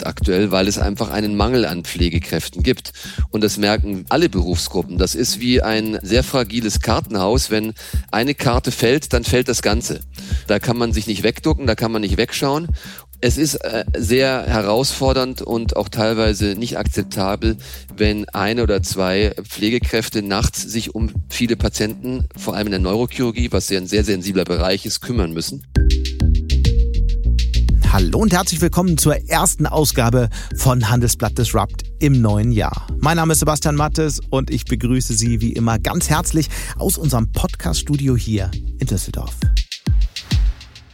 hat aktuell, weil es einfach einen Mangel an Pflegekräften gibt. Und das merken alle Berufsgruppen. Das ist wie ein sehr fragiles Kartenhaus. Wenn eine Karte fällt, dann fällt das Ganze. Da kann man sich nicht wegducken, da kann man nicht wegschauen. Es ist äh, sehr herausfordernd und auch teilweise nicht akzeptabel, wenn eine oder zwei Pflegekräfte nachts sich um viele Patienten, vor allem in der Neurochirurgie, was ja ein sehr sensibler Bereich ist, kümmern müssen. Hallo und herzlich willkommen zur ersten Ausgabe von Handelsblatt Disrupt im neuen Jahr. Mein Name ist Sebastian Mattes und ich begrüße Sie wie immer ganz herzlich aus unserem Podcast-Studio hier in Düsseldorf.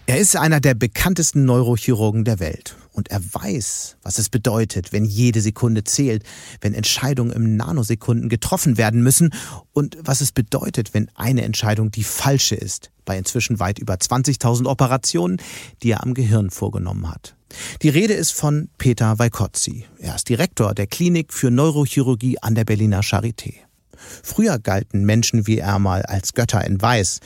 Er ist einer der bekanntesten Neurochirurgen der Welt und er weiß, was es bedeutet, wenn jede Sekunde zählt, wenn Entscheidungen im Nanosekunden getroffen werden müssen und was es bedeutet, wenn eine Entscheidung die falsche ist, bei inzwischen weit über 20.000 Operationen, die er am Gehirn vorgenommen hat. Die Rede ist von Peter Weikotzi. Er ist Direktor der Klinik für Neurochirurgie an der Berliner Charité. Früher galten Menschen wie er mal als Götter in Weiß.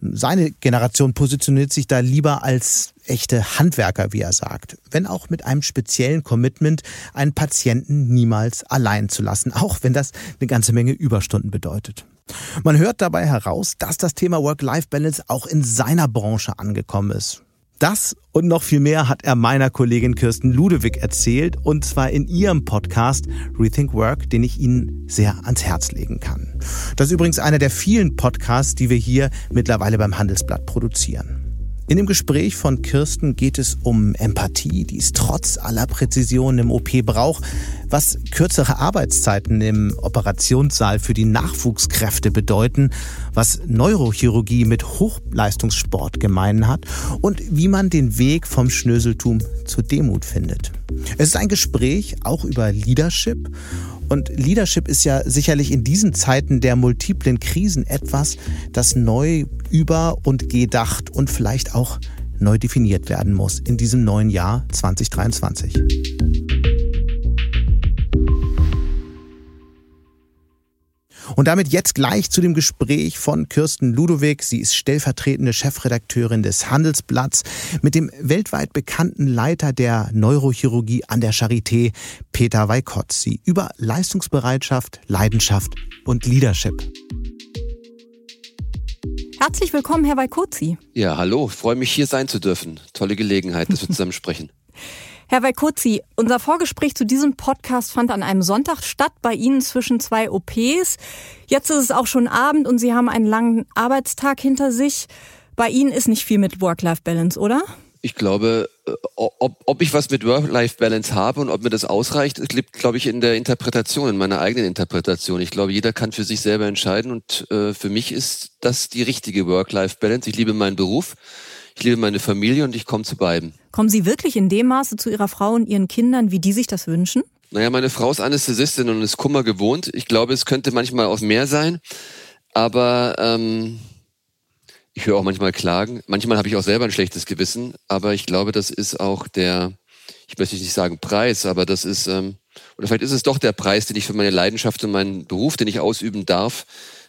Seine Generation positioniert sich da lieber als echte Handwerker, wie er sagt, wenn auch mit einem speziellen Commitment, einen Patienten niemals allein zu lassen, auch wenn das eine ganze Menge Überstunden bedeutet. Man hört dabei heraus, dass das Thema Work-Life-Balance auch in seiner Branche angekommen ist. Das und noch viel mehr hat er meiner Kollegin Kirsten Ludewig erzählt und zwar in ihrem Podcast Rethink Work, den ich Ihnen sehr ans Herz legen kann. Das ist übrigens einer der vielen Podcasts, die wir hier mittlerweile beim Handelsblatt produzieren. In dem Gespräch von Kirsten geht es um Empathie, die es trotz aller Präzisionen im OP braucht, was kürzere Arbeitszeiten im Operationssaal für die Nachwuchskräfte bedeuten, was Neurochirurgie mit Hochleistungssport gemein hat und wie man den Weg vom Schnöseltum zur Demut findet. Es ist ein Gespräch auch über Leadership und Leadership ist ja sicherlich in diesen Zeiten der multiplen Krisen etwas, das neu über und gedacht und vielleicht auch neu definiert werden muss in diesem neuen Jahr 2023. Und damit jetzt gleich zu dem Gespräch von Kirsten Ludowig. Sie ist stellvertretende Chefredakteurin des Handelsblatts mit dem weltweit bekannten Leiter der Neurochirurgie an der Charité, Peter Weikotzi, über Leistungsbereitschaft, Leidenschaft und Leadership. Herzlich willkommen, Herr Weikotzi. Ja, hallo, freue mich hier sein zu dürfen. Tolle Gelegenheit, dass wir zusammen sprechen. Herr Weikotzi, unser Vorgespräch zu diesem Podcast fand an einem Sonntag statt, bei Ihnen zwischen zwei OPs. Jetzt ist es auch schon Abend und Sie haben einen langen Arbeitstag hinter sich. Bei Ihnen ist nicht viel mit Work-Life-Balance, oder? Ich glaube, äh, ob, ob ich was mit Work-Life-Balance habe und ob mir das ausreicht, liegt, glaube ich, in der Interpretation, in meiner eigenen Interpretation. Ich glaube, jeder kann für sich selber entscheiden und äh, für mich ist das die richtige Work-Life-Balance. Ich liebe meinen Beruf. Ich liebe meine Familie und ich komme zu beiden. Kommen Sie wirklich in dem Maße zu Ihrer Frau und Ihren Kindern, wie die sich das wünschen? Naja, meine Frau ist Anästhesistin und ist Kummer gewohnt. Ich glaube, es könnte manchmal auch mehr sein. Aber ähm, ich höre auch manchmal Klagen. Manchmal habe ich auch selber ein schlechtes Gewissen. Aber ich glaube, das ist auch der, ich möchte nicht sagen Preis, aber das ist, ähm, oder vielleicht ist es doch der Preis, den ich für meine Leidenschaft und meinen Beruf, den ich ausüben darf,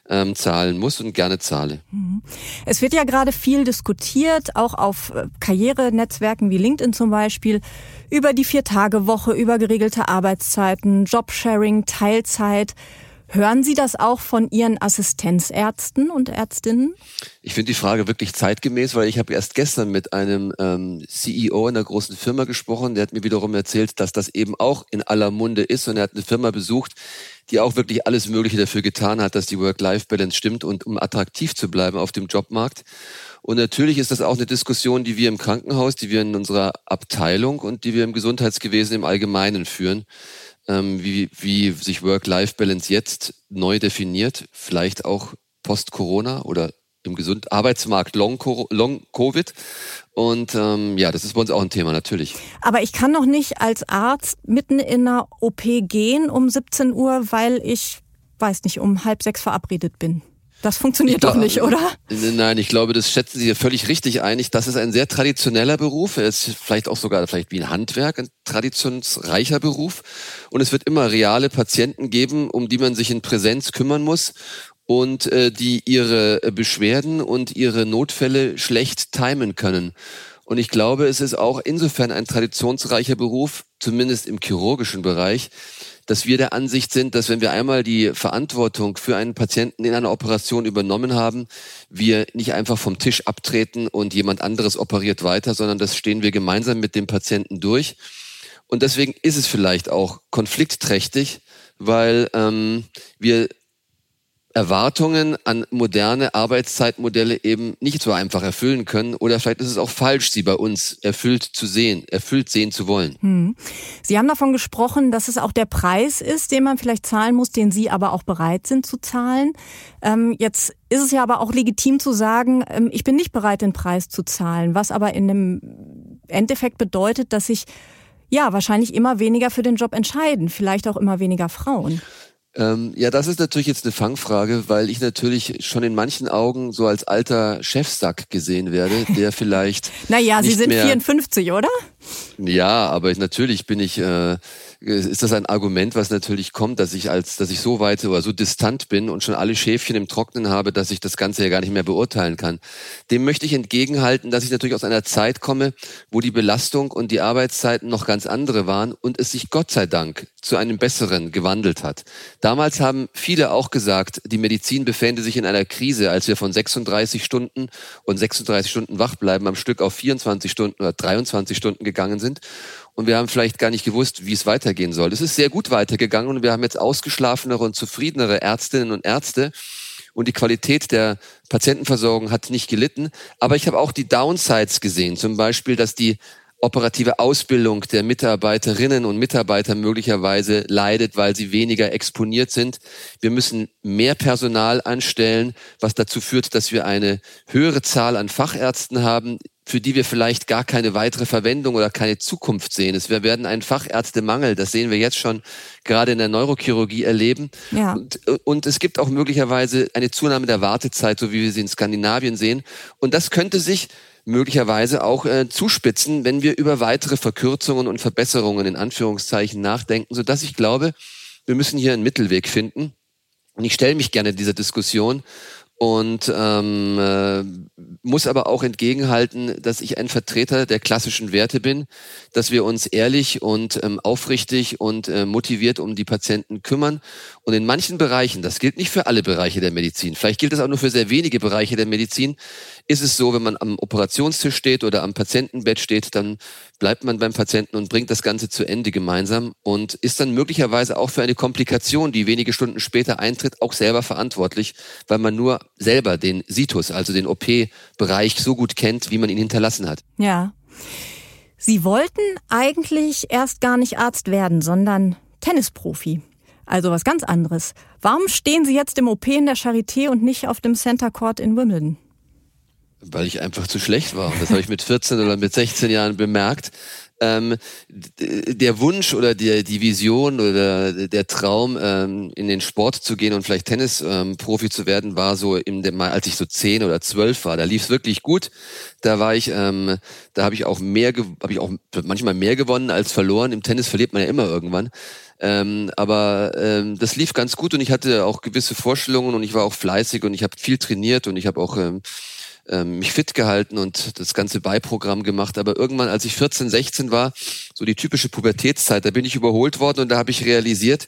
ähm, zahlen muss und gerne zahle. Mhm. Es wird ja gerade viel diskutiert, auch auf äh, Karrierenetzwerken wie LinkedIn zum Beispiel, über die Vier-Tage-Woche, über geregelte Arbeitszeiten, Jobsharing, Teilzeit. Hören Sie das auch von Ihren Assistenzärzten und Ärztinnen? Ich finde die Frage wirklich zeitgemäß, weil ich habe erst gestern mit einem ähm, CEO einer großen Firma gesprochen, der hat mir wiederum erzählt, dass das eben auch in aller Munde ist und er hat eine Firma besucht, die auch wirklich alles Mögliche dafür getan hat, dass die Work-Life-Balance stimmt und um attraktiv zu bleiben auf dem Jobmarkt. Und natürlich ist das auch eine Diskussion, die wir im Krankenhaus, die wir in unserer Abteilung und die wir im Gesundheitsgewesen im Allgemeinen führen, ähm, wie, wie sich Work-Life-Balance jetzt neu definiert, vielleicht auch post-Corona oder im Gesund Arbeitsmarkt. Long und ähm, ja, das ist bei uns auch ein Thema, natürlich. Aber ich kann noch nicht als Arzt mitten in einer OP gehen um 17 Uhr, weil ich, weiß nicht, um halb sechs verabredet bin. Das funktioniert glaub, doch nicht, oder? Nein, ich glaube, das schätzen Sie völlig richtig ein. Das ist ein sehr traditioneller Beruf. Er ist vielleicht auch sogar vielleicht wie ein Handwerk, ein traditionsreicher Beruf. Und es wird immer reale Patienten geben, um die man sich in Präsenz kümmern muss und äh, die ihre Beschwerden und ihre Notfälle schlecht timen können. Und ich glaube, es ist auch insofern ein traditionsreicher Beruf, zumindest im chirurgischen Bereich, dass wir der Ansicht sind, dass wenn wir einmal die Verantwortung für einen Patienten in einer Operation übernommen haben, wir nicht einfach vom Tisch abtreten und jemand anderes operiert weiter, sondern das stehen wir gemeinsam mit dem Patienten durch. Und deswegen ist es vielleicht auch konfliktträchtig, weil ähm, wir Erwartungen an moderne Arbeitszeitmodelle eben nicht so einfach erfüllen können oder vielleicht ist es auch falsch, sie bei uns erfüllt zu sehen, erfüllt sehen zu wollen. Hm. Sie haben davon gesprochen, dass es auch der Preis ist, den man vielleicht zahlen muss, den Sie aber auch bereit sind zu zahlen. Ähm, jetzt ist es ja aber auch legitim zu sagen, ähm, ich bin nicht bereit, den Preis zu zahlen, was aber in dem Endeffekt bedeutet, dass sich ja wahrscheinlich immer weniger für den Job entscheiden, vielleicht auch immer weniger Frauen. Ähm, ja, das ist natürlich jetzt eine Fangfrage, weil ich natürlich schon in manchen Augen so als alter Chefsack gesehen werde, der vielleicht. naja, Sie sind 54, oder? Ja, aber ich, natürlich bin ich äh, ist das ein Argument, was natürlich kommt, dass ich als, dass ich so weit oder so distant bin und schon alle Schäfchen im Trocknen habe, dass ich das Ganze ja gar nicht mehr beurteilen kann. Dem möchte ich entgegenhalten, dass ich natürlich aus einer Zeit komme, wo die Belastung und die Arbeitszeiten noch ganz andere waren und es sich Gott sei Dank zu einem besseren gewandelt hat. Damals haben viele auch gesagt, die Medizin befände sich in einer Krise, als wir von 36 Stunden und 36 Stunden wach bleiben am Stück auf 24 Stunden oder 23 Stunden gegangen sind und wir haben vielleicht gar nicht gewusst, wie es weitergehen soll. Es ist sehr gut weitergegangen und wir haben jetzt ausgeschlafenere und zufriedenere Ärztinnen und Ärzte und die Qualität der Patientenversorgung hat nicht gelitten. Aber ich habe auch die Downsides gesehen, zum Beispiel, dass die operative Ausbildung der Mitarbeiterinnen und Mitarbeiter möglicherweise leidet, weil sie weniger exponiert sind. Wir müssen mehr Personal anstellen, was dazu führt, dass wir eine höhere Zahl an Fachärzten haben, für die wir vielleicht gar keine weitere Verwendung oder keine Zukunft sehen. wir werden einen Fachärztemangel, das sehen wir jetzt schon gerade in der Neurochirurgie erleben. Ja. Und, und es gibt auch möglicherweise eine Zunahme der Wartezeit, so wie wir sie in Skandinavien sehen. Und das könnte sich möglicherweise auch äh, zuspitzen, wenn wir über weitere Verkürzungen und Verbesserungen in Anführungszeichen nachdenken, so dass ich glaube, wir müssen hier einen Mittelweg finden. Und ich stelle mich gerne dieser Diskussion und ähm, äh, muss aber auch entgegenhalten, dass ich ein Vertreter der klassischen Werte bin, dass wir uns ehrlich und ähm, aufrichtig und äh, motiviert um die Patienten kümmern. Und in manchen Bereichen, das gilt nicht für alle Bereiche der Medizin, vielleicht gilt das auch nur für sehr wenige Bereiche der Medizin, ist es so, wenn man am Operationstisch steht oder am Patientenbett steht, dann bleibt man beim Patienten und bringt das Ganze zu Ende gemeinsam und ist dann möglicherweise auch für eine Komplikation, die wenige Stunden später eintritt, auch selber verantwortlich, weil man nur selber den Situs, also den OP-Bereich so gut kennt, wie man ihn hinterlassen hat. Ja. Sie wollten eigentlich erst gar nicht Arzt werden, sondern Tennisprofi. Also was ganz anderes. Warum stehen Sie jetzt im OP in der Charité und nicht auf dem Center Court in Wimbledon? Weil ich einfach zu schlecht war. das habe ich mit 14 oder mit 16 Jahren bemerkt. Ähm, der Wunsch oder der, die Vision oder der Traum, ähm, in den Sport zu gehen und vielleicht Tennisprofi ähm, zu werden, war so im, als ich so zehn oder zwölf war. Da lief es wirklich gut. Da war ich, ähm, da habe ich auch mehr, habe ich auch manchmal mehr gewonnen als verloren. Im Tennis verliert man ja immer irgendwann. Ähm, aber ähm, das lief ganz gut und ich hatte auch gewisse Vorstellungen und ich war auch fleißig und ich habe viel trainiert und ich habe auch ähm, mich fit gehalten und das ganze Beiprogramm gemacht. Aber irgendwann, als ich 14, 16 war, so die typische Pubertätszeit, da bin ich überholt worden und da habe ich realisiert,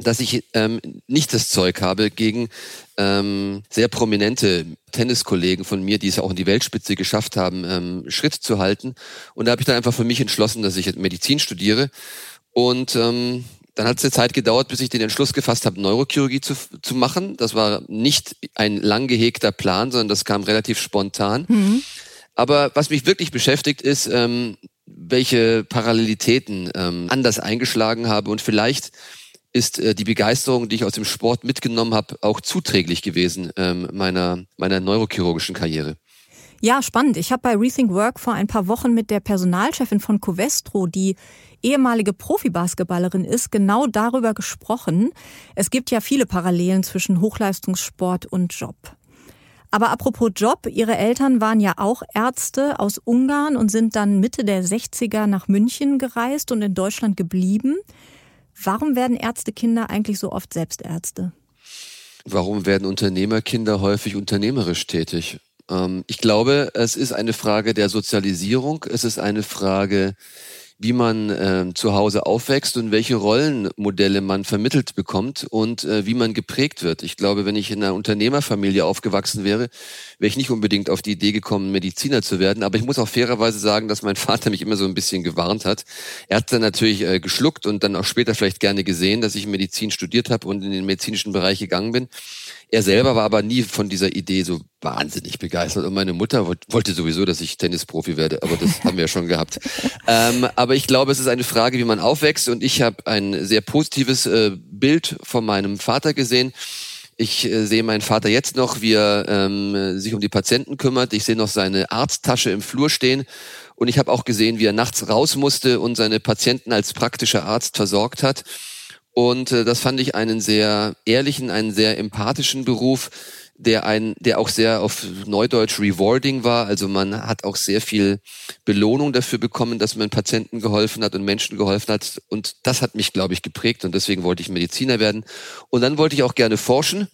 dass ich ähm, nicht das Zeug habe, gegen ähm, sehr prominente Tenniskollegen von mir, die es auch in die Weltspitze geschafft haben, ähm, Schritt zu halten. Und da habe ich dann einfach für mich entschlossen, dass ich Medizin studiere. Und ähm, dann hat es eine Zeit gedauert, bis ich den Entschluss gefasst habe, Neurochirurgie zu, zu machen. Das war nicht ein lang gehegter Plan, sondern das kam relativ spontan. Mhm. Aber was mich wirklich beschäftigt, ist, ähm, welche Parallelitäten ähm, anders eingeschlagen habe. Und vielleicht ist äh, die Begeisterung, die ich aus dem Sport mitgenommen habe, auch zuträglich gewesen ähm, meiner, meiner neurochirurgischen Karriere. Ja, spannend. Ich habe bei Rethink Work vor ein paar Wochen mit der Personalchefin von Covestro, die ehemalige Profibasketballerin ist, genau darüber gesprochen. Es gibt ja viele Parallelen zwischen Hochleistungssport und Job. Aber apropos Job, Ihre Eltern waren ja auch Ärzte aus Ungarn und sind dann Mitte der 60er nach München gereist und in Deutschland geblieben. Warum werden Ärztekinder eigentlich so oft Selbstärzte? Warum werden Unternehmerkinder häufig unternehmerisch tätig? Ähm, ich glaube, es ist eine Frage der Sozialisierung. Es ist eine Frage wie man äh, zu Hause aufwächst und welche Rollenmodelle man vermittelt bekommt und äh, wie man geprägt wird. Ich glaube, wenn ich in einer Unternehmerfamilie aufgewachsen wäre, wäre ich nicht unbedingt auf die Idee gekommen, Mediziner zu werden. Aber ich muss auch fairerweise sagen, dass mein Vater mich immer so ein bisschen gewarnt hat. Er hat dann natürlich äh, geschluckt und dann auch später vielleicht gerne gesehen, dass ich Medizin studiert habe und in den medizinischen Bereich gegangen bin. Er selber war aber nie von dieser Idee so wahnsinnig begeistert. Und meine Mutter wollte sowieso, dass ich Tennisprofi werde, aber das haben wir ja schon gehabt. Ähm, aber ich glaube, es ist eine Frage, wie man aufwächst. Und ich habe ein sehr positives äh, Bild von meinem Vater gesehen. Ich äh, sehe meinen Vater jetzt noch, wie er ähm, sich um die Patienten kümmert. Ich sehe noch seine Arzttasche im Flur stehen. Und ich habe auch gesehen, wie er nachts raus musste und seine Patienten als praktischer Arzt versorgt hat. Und äh, das fand ich einen sehr ehrlichen, einen sehr empathischen Beruf, der ein, der auch sehr auf Neudeutsch rewarding war. Also man hat auch sehr viel Belohnung dafür bekommen, dass man Patienten geholfen hat und Menschen geholfen hat. Und das hat mich, glaube ich, geprägt. Und deswegen wollte ich Mediziner werden. Und dann wollte ich auch gerne forschen.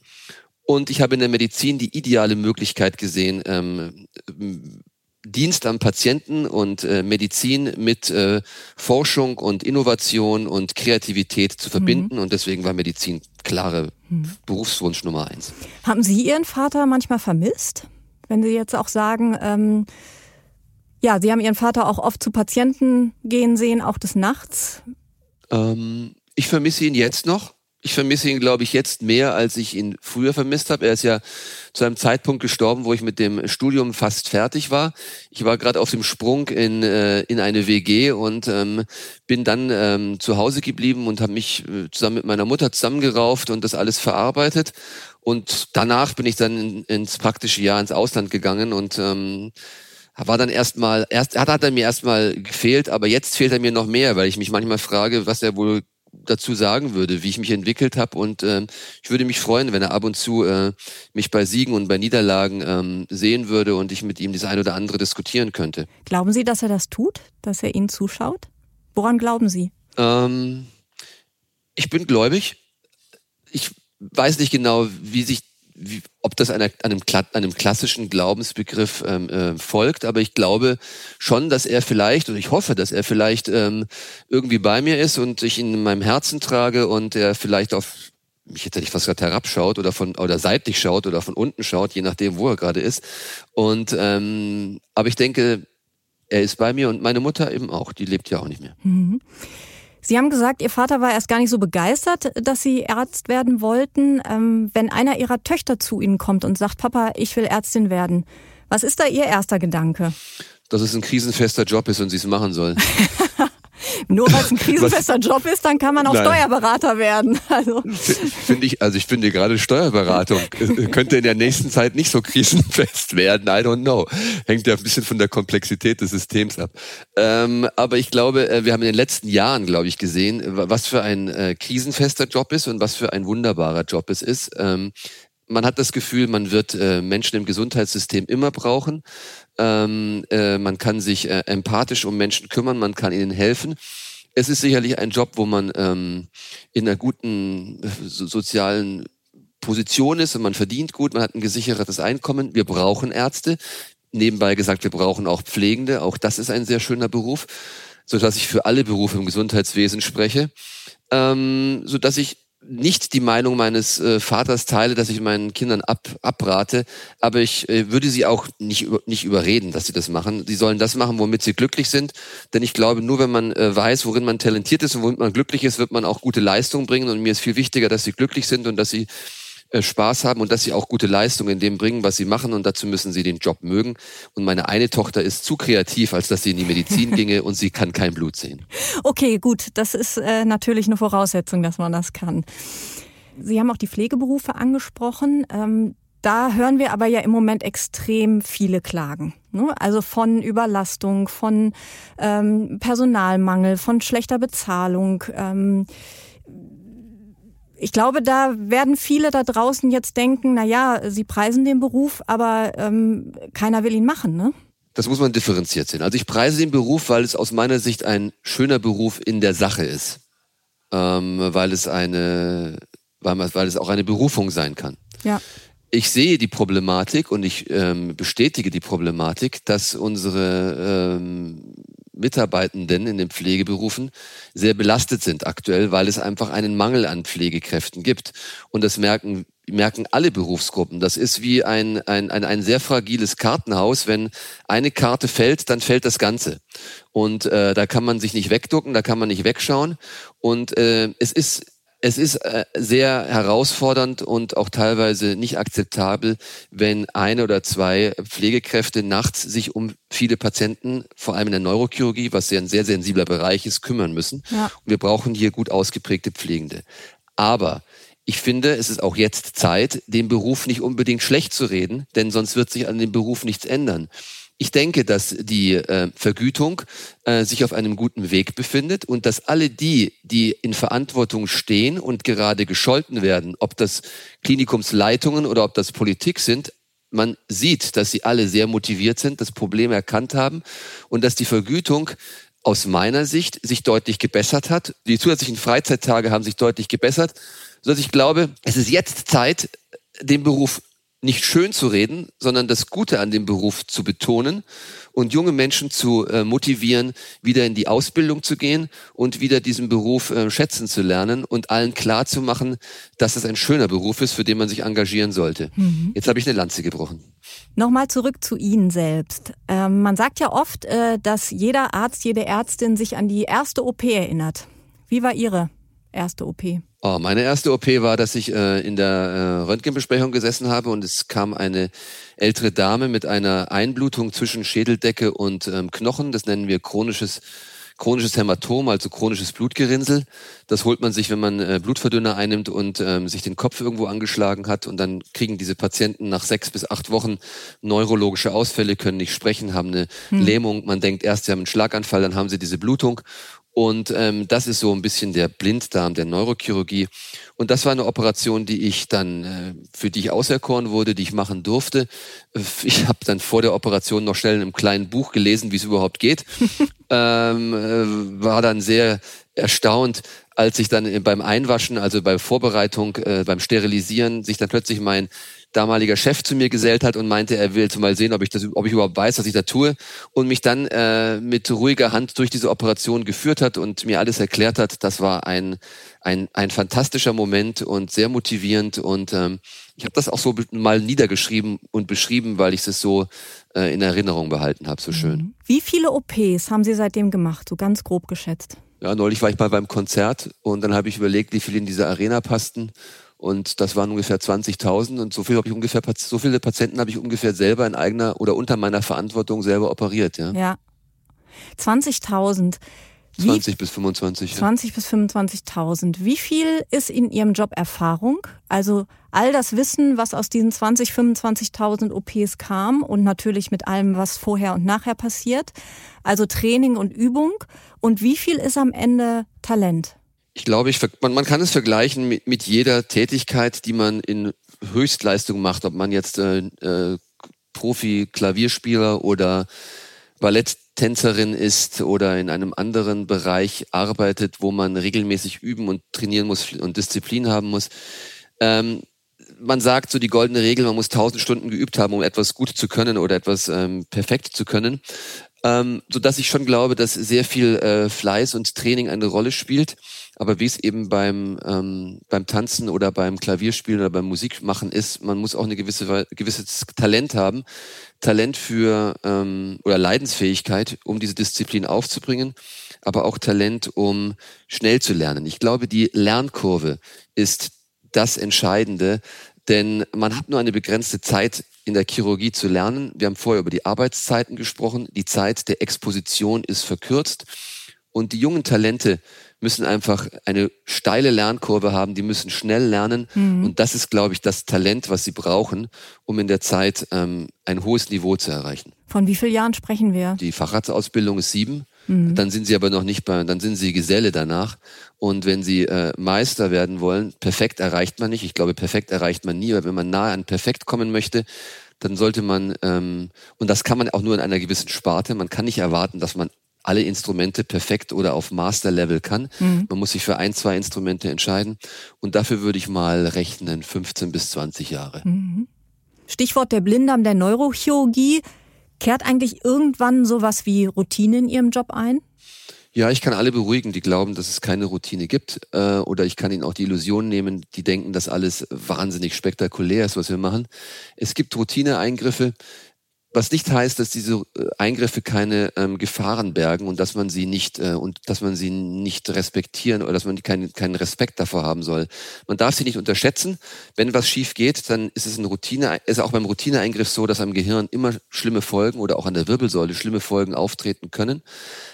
Und ich habe in der Medizin die ideale Möglichkeit gesehen, ähm, Dienst am Patienten und äh, Medizin mit äh, Forschung und Innovation und Kreativität zu verbinden. Mhm. Und deswegen war Medizin klare mhm. Berufswunsch Nummer eins. Haben Sie Ihren Vater manchmal vermisst? Wenn Sie jetzt auch sagen, ähm, ja, Sie haben Ihren Vater auch oft zu Patienten gehen sehen, auch des Nachts. Ähm, ich vermisse ihn jetzt noch. Ich vermisse ihn, glaube ich, jetzt mehr, als ich ihn früher vermisst habe. Er ist ja zu einem Zeitpunkt gestorben, wo ich mit dem Studium fast fertig war. Ich war gerade auf dem Sprung in, äh, in eine WG und ähm, bin dann ähm, zu Hause geblieben und habe mich äh, zusammen mit meiner Mutter zusammengerauft und das alles verarbeitet. Und danach bin ich dann in, ins praktische Jahr ins Ausland gegangen und ähm, war dann erstmal, erst, hat, er mir erstmal gefehlt, aber jetzt fehlt er mir noch mehr, weil ich mich manchmal frage, was er wohl dazu sagen würde, wie ich mich entwickelt habe. Und äh, ich würde mich freuen, wenn er ab und zu äh, mich bei Siegen und bei Niederlagen ähm, sehen würde und ich mit ihm das eine oder andere diskutieren könnte. Glauben Sie, dass er das tut, dass er Ihnen zuschaut? Woran glauben Sie? Ähm, ich bin gläubig. Ich weiß nicht genau, wie sich wie, ob das einer, einem, einem klassischen Glaubensbegriff ähm, äh, folgt, aber ich glaube schon, dass er vielleicht, und ich hoffe, dass er vielleicht ähm, irgendwie bei mir ist und ich ihn in meinem Herzen trage und er vielleicht auf mich hätte ich fast gerade herabschaut oder von oder seitlich schaut oder von unten schaut, je nachdem, wo er gerade ist. Und ähm, aber ich denke, er ist bei mir und meine Mutter eben auch, die lebt ja auch nicht mehr. Mhm. Sie haben gesagt, Ihr Vater war erst gar nicht so begeistert, dass Sie Arzt werden wollten. Ähm, wenn einer Ihrer Töchter zu Ihnen kommt und sagt, Papa, ich will Ärztin werden, was ist da Ihr erster Gedanke? Dass es ein krisenfester Job ist und Sie es machen sollen. Nur weil es ein krisenfester Job ist, dann kann man auch Nein. Steuerberater werden. Also. Finde ich, also ich finde gerade Steuerberatung äh, könnte in der nächsten Zeit nicht so krisenfest werden. I don't know. Hängt ja ein bisschen von der Komplexität des Systems ab. Ähm, aber ich glaube, äh, wir haben in den letzten Jahren, glaube ich, gesehen, was für ein äh, krisenfester Job ist und was für ein wunderbarer Job es ist. Ähm, man hat das Gefühl, man wird äh, Menschen im Gesundheitssystem immer brauchen. Ähm, äh, man kann sich äh, empathisch um Menschen kümmern, man kann ihnen helfen. Es ist sicherlich ein Job, wo man ähm, in einer guten äh, so, sozialen Position ist und man verdient gut, man hat ein gesichertes Einkommen. Wir brauchen Ärzte. Nebenbei gesagt, wir brauchen auch Pflegende. Auch das ist ein sehr schöner Beruf, so dass ich für alle Berufe im Gesundheitswesen spreche, ähm, so dass ich nicht die Meinung meines äh, Vaters teile, dass ich meinen Kindern ab, abrate, aber ich äh, würde sie auch nicht, nicht überreden, dass sie das machen. Sie sollen das machen, womit sie glücklich sind, denn ich glaube, nur wenn man äh, weiß, worin man talentiert ist und womit man glücklich ist, wird man auch gute Leistungen bringen und mir ist viel wichtiger, dass sie glücklich sind und dass sie Spaß haben und dass sie auch gute Leistungen in dem bringen, was sie machen und dazu müssen sie den Job mögen. Und meine eine Tochter ist zu kreativ, als dass sie in die Medizin ginge und sie kann kein Blut sehen. Okay, gut, das ist äh, natürlich eine Voraussetzung, dass man das kann. Sie haben auch die Pflegeberufe angesprochen. Ähm, da hören wir aber ja im Moment extrem viele Klagen. Ne? Also von Überlastung, von ähm, Personalmangel, von schlechter Bezahlung. Ähm, ich glaube, da werden viele da draußen jetzt denken, na ja, sie preisen den Beruf, aber ähm, keiner will ihn machen, ne? Das muss man differenziert sehen. Also ich preise den Beruf, weil es aus meiner Sicht ein schöner Beruf in der Sache ist. Ähm, weil es eine, weil, weil es auch eine Berufung sein kann. Ja. ich sehe die Problematik und ich ähm, bestätige die Problematik, dass unsere ähm, Mitarbeitenden in den Pflegeberufen sehr belastet sind aktuell, weil es einfach einen Mangel an Pflegekräften gibt. Und das merken merken alle Berufsgruppen. Das ist wie ein, ein, ein, ein sehr fragiles Kartenhaus. Wenn eine Karte fällt, dann fällt das Ganze. Und äh, da kann man sich nicht wegducken, da kann man nicht wegschauen. Und äh, es ist es ist äh, sehr herausfordernd und auch teilweise nicht akzeptabel, wenn eine oder zwei Pflegekräfte nachts sich um viele Patienten, vor allem in der Neurochirurgie, was ja ein sehr sensibler Bereich ist, kümmern müssen. Ja. Und wir brauchen hier gut ausgeprägte Pflegende. Aber ich finde, es ist auch jetzt Zeit, den Beruf nicht unbedingt schlecht zu reden, denn sonst wird sich an dem Beruf nichts ändern. Ich denke, dass die äh, Vergütung äh, sich auf einem guten Weg befindet und dass alle die, die in Verantwortung stehen und gerade gescholten werden, ob das Klinikumsleitungen oder ob das Politik sind, man sieht, dass sie alle sehr motiviert sind, das Problem erkannt haben und dass die Vergütung aus meiner Sicht sich deutlich gebessert hat. Die zusätzlichen Freizeittage haben sich deutlich gebessert, sodass ich glaube, es ist jetzt Zeit, den Beruf nicht schön zu reden, sondern das Gute an dem Beruf zu betonen und junge Menschen zu äh, motivieren, wieder in die Ausbildung zu gehen und wieder diesen Beruf äh, schätzen zu lernen und allen klar zu machen, dass es ein schöner Beruf ist, für den man sich engagieren sollte. Mhm. Jetzt habe ich eine Lanze gebrochen. Nochmal zurück zu Ihnen selbst. Ähm, man sagt ja oft, äh, dass jeder Arzt, jede Ärztin sich an die erste OP erinnert. Wie war Ihre erste OP? Oh, meine erste OP war, dass ich äh, in der äh, Röntgenbesprechung gesessen habe und es kam eine ältere Dame mit einer Einblutung zwischen Schädeldecke und ähm, Knochen. Das nennen wir chronisches chronisches Hämatom, also chronisches Blutgerinnsel. Das holt man sich, wenn man äh, Blutverdünner einnimmt und ähm, sich den Kopf irgendwo angeschlagen hat. Und dann kriegen diese Patienten nach sechs bis acht Wochen neurologische Ausfälle, können nicht sprechen, haben eine hm. Lähmung. Man denkt erst, sie haben einen Schlaganfall, dann haben sie diese Blutung. Und ähm, das ist so ein bisschen der Blinddarm der Neurochirurgie. Und das war eine Operation, die ich dann, äh, für die ich auserkoren wurde, die ich machen durfte. Äh, ich habe dann vor der Operation noch schnell in einem kleinen Buch gelesen, wie es überhaupt geht. ähm, äh, war dann sehr erstaunt, als ich dann beim Einwaschen, also bei Vorbereitung, äh, beim Sterilisieren, sich dann plötzlich mein damaliger Chef zu mir gesellt hat und meinte, er will mal sehen, ob ich das, ob ich überhaupt weiß, was ich da tue und mich dann äh, mit ruhiger Hand durch diese Operation geführt hat und mir alles erklärt hat. Das war ein ein, ein fantastischer Moment und sehr motivierend und ähm, ich habe das auch so mal niedergeschrieben und beschrieben, weil ich es so äh, in Erinnerung behalten habe, so schön. Mhm. Wie viele OPs haben Sie seitdem gemacht, so ganz grob geschätzt? Ja, neulich war ich mal beim Konzert und dann habe ich überlegt, wie viele in diese Arena passten und das waren ungefähr 20.000 und so viel habe ich ungefähr so viele Patienten habe ich ungefähr selber in eigener oder unter meiner Verantwortung selber operiert, ja. Ja. 20.000. 20 bis 25. 20 ja. bis 25.000. Wie viel ist in Ihrem Job Erfahrung? Also all das Wissen, was aus diesen 20, 25.000 OPs kam und natürlich mit allem, was vorher und nachher passiert. Also Training und Übung. Und wie viel ist am Ende Talent? Ich glaube, ich, man, man kann es vergleichen mit, mit jeder Tätigkeit, die man in Höchstleistung macht, ob man jetzt äh, äh, Profi-Klavierspieler oder Balletttänzerin ist oder in einem anderen Bereich arbeitet, wo man regelmäßig üben und trainieren muss und Disziplin haben muss. Ähm, man sagt so die goldene Regel, man muss tausend Stunden geübt haben, um etwas gut zu können oder etwas ähm, perfekt zu können. Ähm, so ich schon glaube, dass sehr viel äh, Fleiß und Training eine Rolle spielt. Aber wie es eben beim, ähm, beim Tanzen oder beim Klavierspielen oder beim Musikmachen ist, man muss auch eine gewisse gewisses Talent haben. Talent für ähm, oder Leidensfähigkeit, um diese Disziplin aufzubringen, aber auch Talent, um schnell zu lernen. Ich glaube, die Lernkurve ist das Entscheidende, denn man hat nur eine begrenzte Zeit in der Chirurgie zu lernen. Wir haben vorher über die Arbeitszeiten gesprochen. Die Zeit der Exposition ist verkürzt. Und die jungen Talente müssen einfach eine steile Lernkurve haben, die müssen schnell lernen. Mhm. Und das ist, glaube ich, das Talent, was sie brauchen, um in der Zeit ähm, ein hohes Niveau zu erreichen. Von wie vielen Jahren sprechen wir? Die Facharztausbildung ist sieben. Mhm. Dann sind sie aber noch nicht bei, dann sind sie Geselle danach. Und wenn sie äh, Meister werden wollen, perfekt erreicht man nicht. Ich glaube, perfekt erreicht man nie, aber wenn man nahe an perfekt kommen möchte, dann sollte man, ähm, und das kann man auch nur in einer gewissen Sparte, man kann nicht erwarten, dass man alle Instrumente perfekt oder auf Master-Level kann. Mhm. Man muss sich für ein, zwei Instrumente entscheiden. Und dafür würde ich mal rechnen 15 bis 20 Jahre. Mhm. Stichwort der Blinddarm der Neurochirurgie. Kehrt eigentlich irgendwann sowas wie Routine in Ihrem Job ein? Ja, ich kann alle beruhigen, die glauben, dass es keine Routine gibt. Äh, oder ich kann ihnen auch die Illusion nehmen, die denken, dass alles wahnsinnig spektakulär ist, was wir machen. Es gibt Routineeingriffe, was nicht heißt, dass diese äh, Eingriffe keine ähm, Gefahren bergen und dass man sie nicht äh, und dass man sie nicht respektieren oder dass man keinen keinen Respekt davor haben soll. Man darf sie nicht unterschätzen. Wenn was schief geht, dann ist es eine Routine, ist auch beim Routineeingriff so, dass am Gehirn immer schlimme Folgen oder auch an der Wirbelsäule schlimme Folgen auftreten können.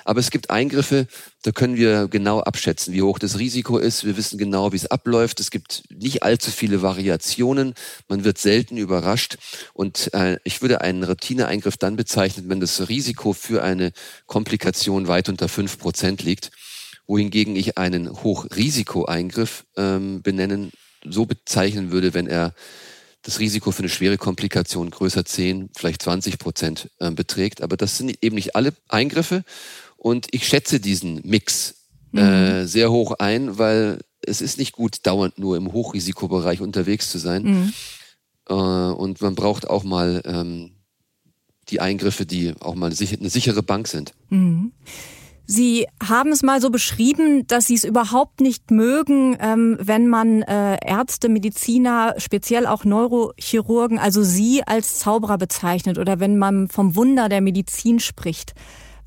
Aber es gibt Eingriffe, da können wir genau abschätzen, wie hoch das Risiko ist. Wir wissen genau, wie es abläuft. Es gibt nicht allzu viele Variationen. Man wird selten überrascht. Und äh, ich würde einen Routineeingriff dann bezeichnen, wenn das Risiko für eine Komplikation weit unter fünf Prozent liegt. Wohingegen ich einen Hochrisikoeingriff ähm, benennen, so bezeichnen würde, wenn er das Risiko für eine schwere Komplikation größer 10, vielleicht 20 Prozent äh, beträgt. Aber das sind eben nicht alle Eingriffe. Und ich schätze diesen Mix äh, mhm. äh, sehr hoch ein, weil es ist nicht gut, dauernd nur im Hochrisikobereich unterwegs zu sein. Mhm. Äh, und man braucht auch mal ähm, die Eingriffe, die auch mal eine sichere Bank sind. Mhm. Sie haben es mal so beschrieben, dass Sie es überhaupt nicht mögen, ähm, wenn man äh, Ärzte, Mediziner, speziell auch Neurochirurgen, also Sie als Zauberer bezeichnet oder wenn man vom Wunder der Medizin spricht.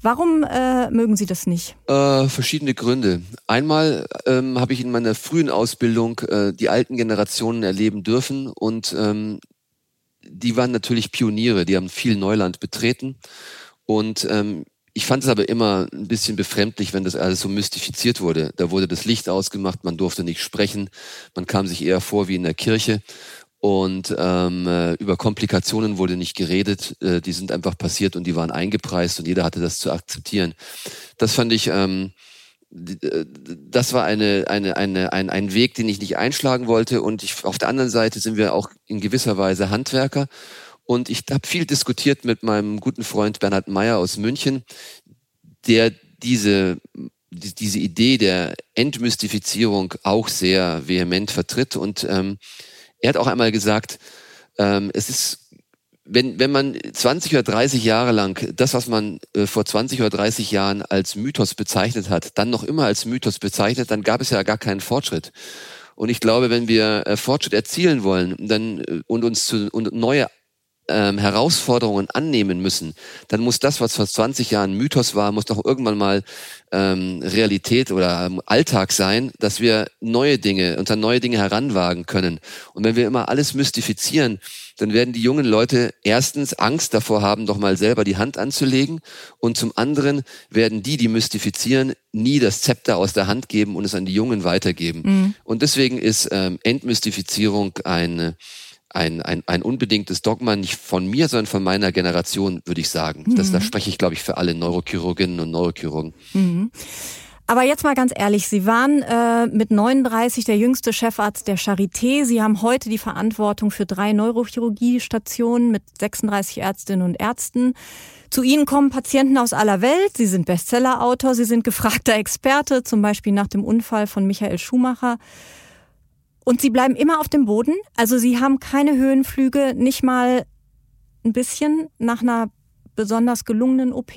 Warum äh, mögen Sie das nicht? Äh, verschiedene Gründe. Einmal ähm, habe ich in meiner frühen Ausbildung äh, die alten Generationen erleben dürfen und ähm, die waren natürlich Pioniere, die haben viel Neuland betreten und ähm, ich fand es aber immer ein bisschen befremdlich, wenn das alles so mystifiziert wurde. Da wurde das Licht ausgemacht, man durfte nicht sprechen, man kam sich eher vor wie in der Kirche und ähm, äh, über Komplikationen wurde nicht geredet, äh, die sind einfach passiert und die waren eingepreist und jeder hatte das zu akzeptieren. Das fand ich, ähm, äh, das war eine, eine, eine, ein, ein Weg, den ich nicht einschlagen wollte. Und ich, auf der anderen Seite sind wir auch in gewisser Weise Handwerker. Und ich habe viel diskutiert mit meinem guten Freund Bernhard Meyer aus München, der diese diese Idee der Entmystifizierung auch sehr vehement vertritt und ähm, er hat auch einmal gesagt, ähm, es ist wenn, wenn man 20 oder 30 Jahre lang das, was man äh, vor 20 oder 30 Jahren als Mythos bezeichnet hat, dann noch immer als Mythos bezeichnet, dann gab es ja gar keinen Fortschritt. Und ich glaube, wenn wir äh, Fortschritt erzielen wollen dann, äh, und uns zu, und neue ähm, Herausforderungen annehmen müssen, dann muss das, was vor 20 Jahren Mythos war, muss doch irgendwann mal ähm, Realität oder ähm, Alltag sein, dass wir neue Dinge, uns an neue Dinge heranwagen können. Und wenn wir immer alles mystifizieren, dann werden die jungen Leute erstens Angst davor haben, doch mal selber die Hand anzulegen und zum anderen werden die, die mystifizieren, nie das Zepter aus der Hand geben und es an die Jungen weitergeben. Mhm. Und deswegen ist ähm, Entmystifizierung eine ein, ein, ein unbedingtes Dogma, nicht von mir, sondern von meiner Generation, würde ich sagen. Mhm. Das, da spreche ich, glaube ich, für alle Neurochirurginnen und Neurochirurgen. Mhm. Aber jetzt mal ganz ehrlich, Sie waren äh, mit 39 der jüngste Chefarzt der Charité. Sie haben heute die Verantwortung für drei Neurochirurgiestationen mit 36 Ärztinnen und Ärzten. Zu Ihnen kommen Patienten aus aller Welt. Sie sind Bestsellerautor, Sie sind gefragter Experte, zum Beispiel nach dem Unfall von Michael Schumacher. Und sie bleiben immer auf dem Boden. Also sie haben keine Höhenflüge, nicht mal ein bisschen nach einer besonders gelungenen OP.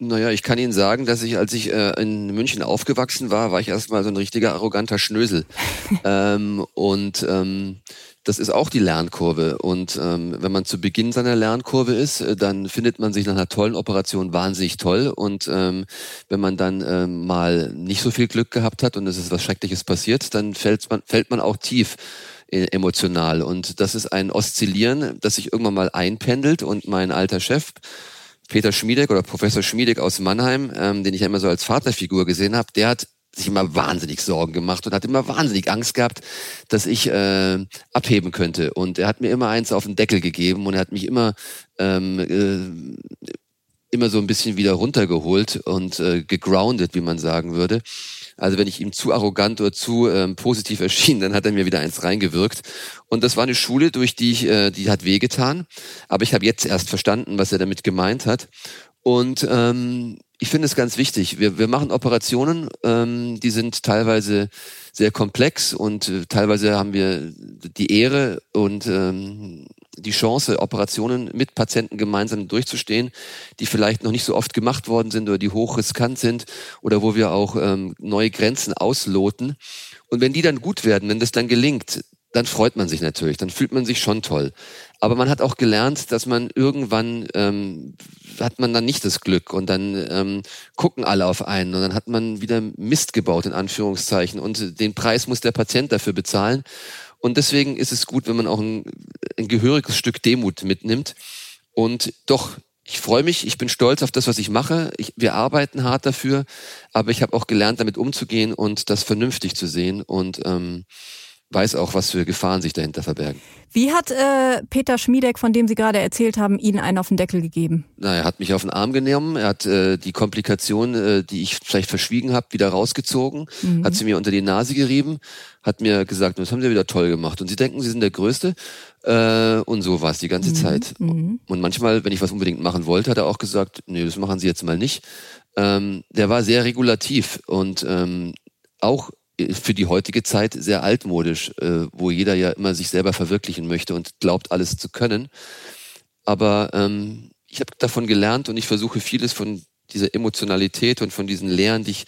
Naja, ich kann Ihnen sagen, dass ich, als ich äh, in München aufgewachsen war, war ich erstmal so ein richtiger arroganter Schnösel. ähm, und ähm, das ist auch die Lernkurve. Und ähm, wenn man zu Beginn seiner Lernkurve ist, äh, dann findet man sich nach einer tollen Operation wahnsinnig toll. Und ähm, wenn man dann ähm, mal nicht so viel Glück gehabt hat und es ist was Schreckliches passiert, dann fällt man, fällt man auch tief äh, emotional. Und das ist ein Oszillieren, das sich irgendwann mal einpendelt. Und mein alter Chef, Peter Schmiedek oder Professor Schmiedek aus Mannheim, ähm, den ich ja immer so als Vaterfigur gesehen habe, der hat sich immer wahnsinnig Sorgen gemacht und hat immer wahnsinnig Angst gehabt, dass ich äh, abheben könnte. Und er hat mir immer eins auf den Deckel gegeben und er hat mich immer ähm, äh, immer so ein bisschen wieder runtergeholt und äh, gegroundet, wie man sagen würde. Also wenn ich ihm zu arrogant oder zu ähm, positiv erschien, dann hat er mir wieder eins reingewirkt. Und das war eine Schule, durch die ich, äh, die hat wehgetan. Aber ich habe jetzt erst verstanden, was er damit gemeint hat. Und ähm, ich finde es ganz wichtig. Wir, wir machen Operationen, ähm, die sind teilweise sehr komplex und äh, teilweise haben wir die Ehre und ähm, die Chance, Operationen mit Patienten gemeinsam durchzustehen, die vielleicht noch nicht so oft gemacht worden sind oder die hochriskant sind oder wo wir auch ähm, neue Grenzen ausloten. Und wenn die dann gut werden, wenn das dann gelingt, dann freut man sich natürlich, dann fühlt man sich schon toll. Aber man hat auch gelernt, dass man irgendwann ähm, hat man dann nicht das Glück und dann ähm, gucken alle auf einen und dann hat man wieder Mist gebaut in Anführungszeichen und den Preis muss der Patient dafür bezahlen. Und deswegen ist es gut, wenn man auch ein, ein gehöriges Stück Demut mitnimmt. Und doch, ich freue mich, ich bin stolz auf das, was ich mache. Ich, wir arbeiten hart dafür, aber ich habe auch gelernt, damit umzugehen und das vernünftig zu sehen. Und ähm, weiß auch, was für Gefahren sich dahinter verbergen. Wie hat äh, Peter Schmiedeck, von dem Sie gerade erzählt haben, Ihnen einen auf den Deckel gegeben? Na, er hat mich auf den Arm genommen, er hat äh, die Komplikation, äh, die ich vielleicht verschwiegen habe, wieder rausgezogen, mhm. hat sie mir unter die Nase gerieben, hat mir gesagt, das haben Sie wieder toll gemacht. Und Sie denken, Sie sind der Größte. Äh, und so war es die ganze mhm. Zeit. Mhm. Und manchmal, wenn ich was unbedingt machen wollte, hat er auch gesagt, nee, das machen Sie jetzt mal nicht. Ähm, der war sehr regulativ und ähm, auch für die heutige Zeit sehr altmodisch, äh, wo jeder ja immer sich selber verwirklichen möchte und glaubt, alles zu können. Aber ähm, ich habe davon gelernt und ich versuche vieles von dieser Emotionalität und von diesen Lehren, die ich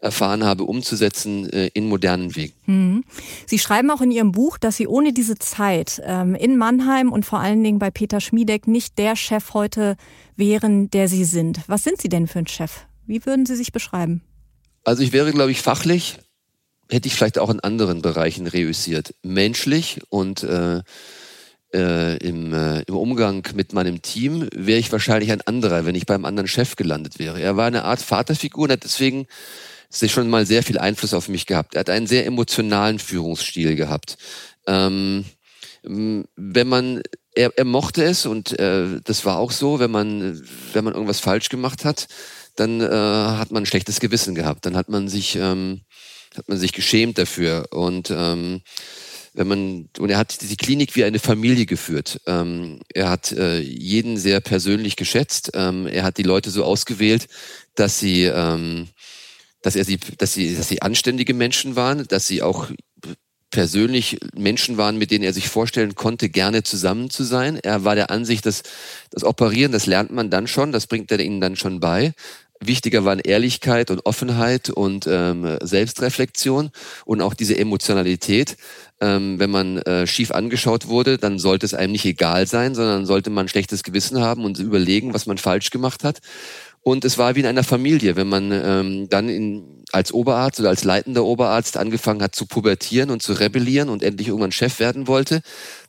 erfahren habe, umzusetzen äh, in modernen Wegen. Mhm. Sie schreiben auch in Ihrem Buch, dass Sie ohne diese Zeit ähm, in Mannheim und vor allen Dingen bei Peter Schmiedeck nicht der Chef heute wären, der Sie sind. Was sind Sie denn für ein Chef? Wie würden Sie sich beschreiben? Also ich wäre, glaube ich, fachlich hätte ich vielleicht auch in anderen Bereichen reüssiert. Menschlich und äh, äh, im, äh, im Umgang mit meinem Team wäre ich wahrscheinlich ein anderer, wenn ich beim anderen Chef gelandet wäre. Er war eine Art Vaterfigur und hat deswegen sich schon mal sehr viel Einfluss auf mich gehabt. Er hat einen sehr emotionalen Führungsstil gehabt. Ähm, wenn man er, er mochte es und äh, das war auch so, wenn man wenn man irgendwas falsch gemacht hat, dann äh, hat man ein schlechtes Gewissen gehabt. Dann hat man sich ähm, hat man sich geschämt dafür. Und ähm, wenn man und er hat die Klinik wie eine Familie geführt. Ähm, er hat äh, jeden sehr persönlich geschätzt. Ähm, er hat die Leute so ausgewählt, dass sie, ähm, dass er sie, dass sie, dass sie anständige Menschen waren, dass sie auch persönlich Menschen waren, mit denen er sich vorstellen konnte, gerne zusammen zu sein. Er war der Ansicht, dass das Operieren, das lernt man dann schon, das bringt er ihnen dann schon bei. Wichtiger waren Ehrlichkeit und Offenheit und ähm, Selbstreflexion und auch diese Emotionalität. Ähm, wenn man äh, schief angeschaut wurde, dann sollte es einem nicht egal sein, sondern sollte man ein schlechtes Gewissen haben und überlegen, was man falsch gemacht hat. Und es war wie in einer Familie, wenn man ähm, dann in, als Oberarzt oder als leitender Oberarzt angefangen hat zu pubertieren und zu rebellieren und endlich irgendwann Chef werden wollte,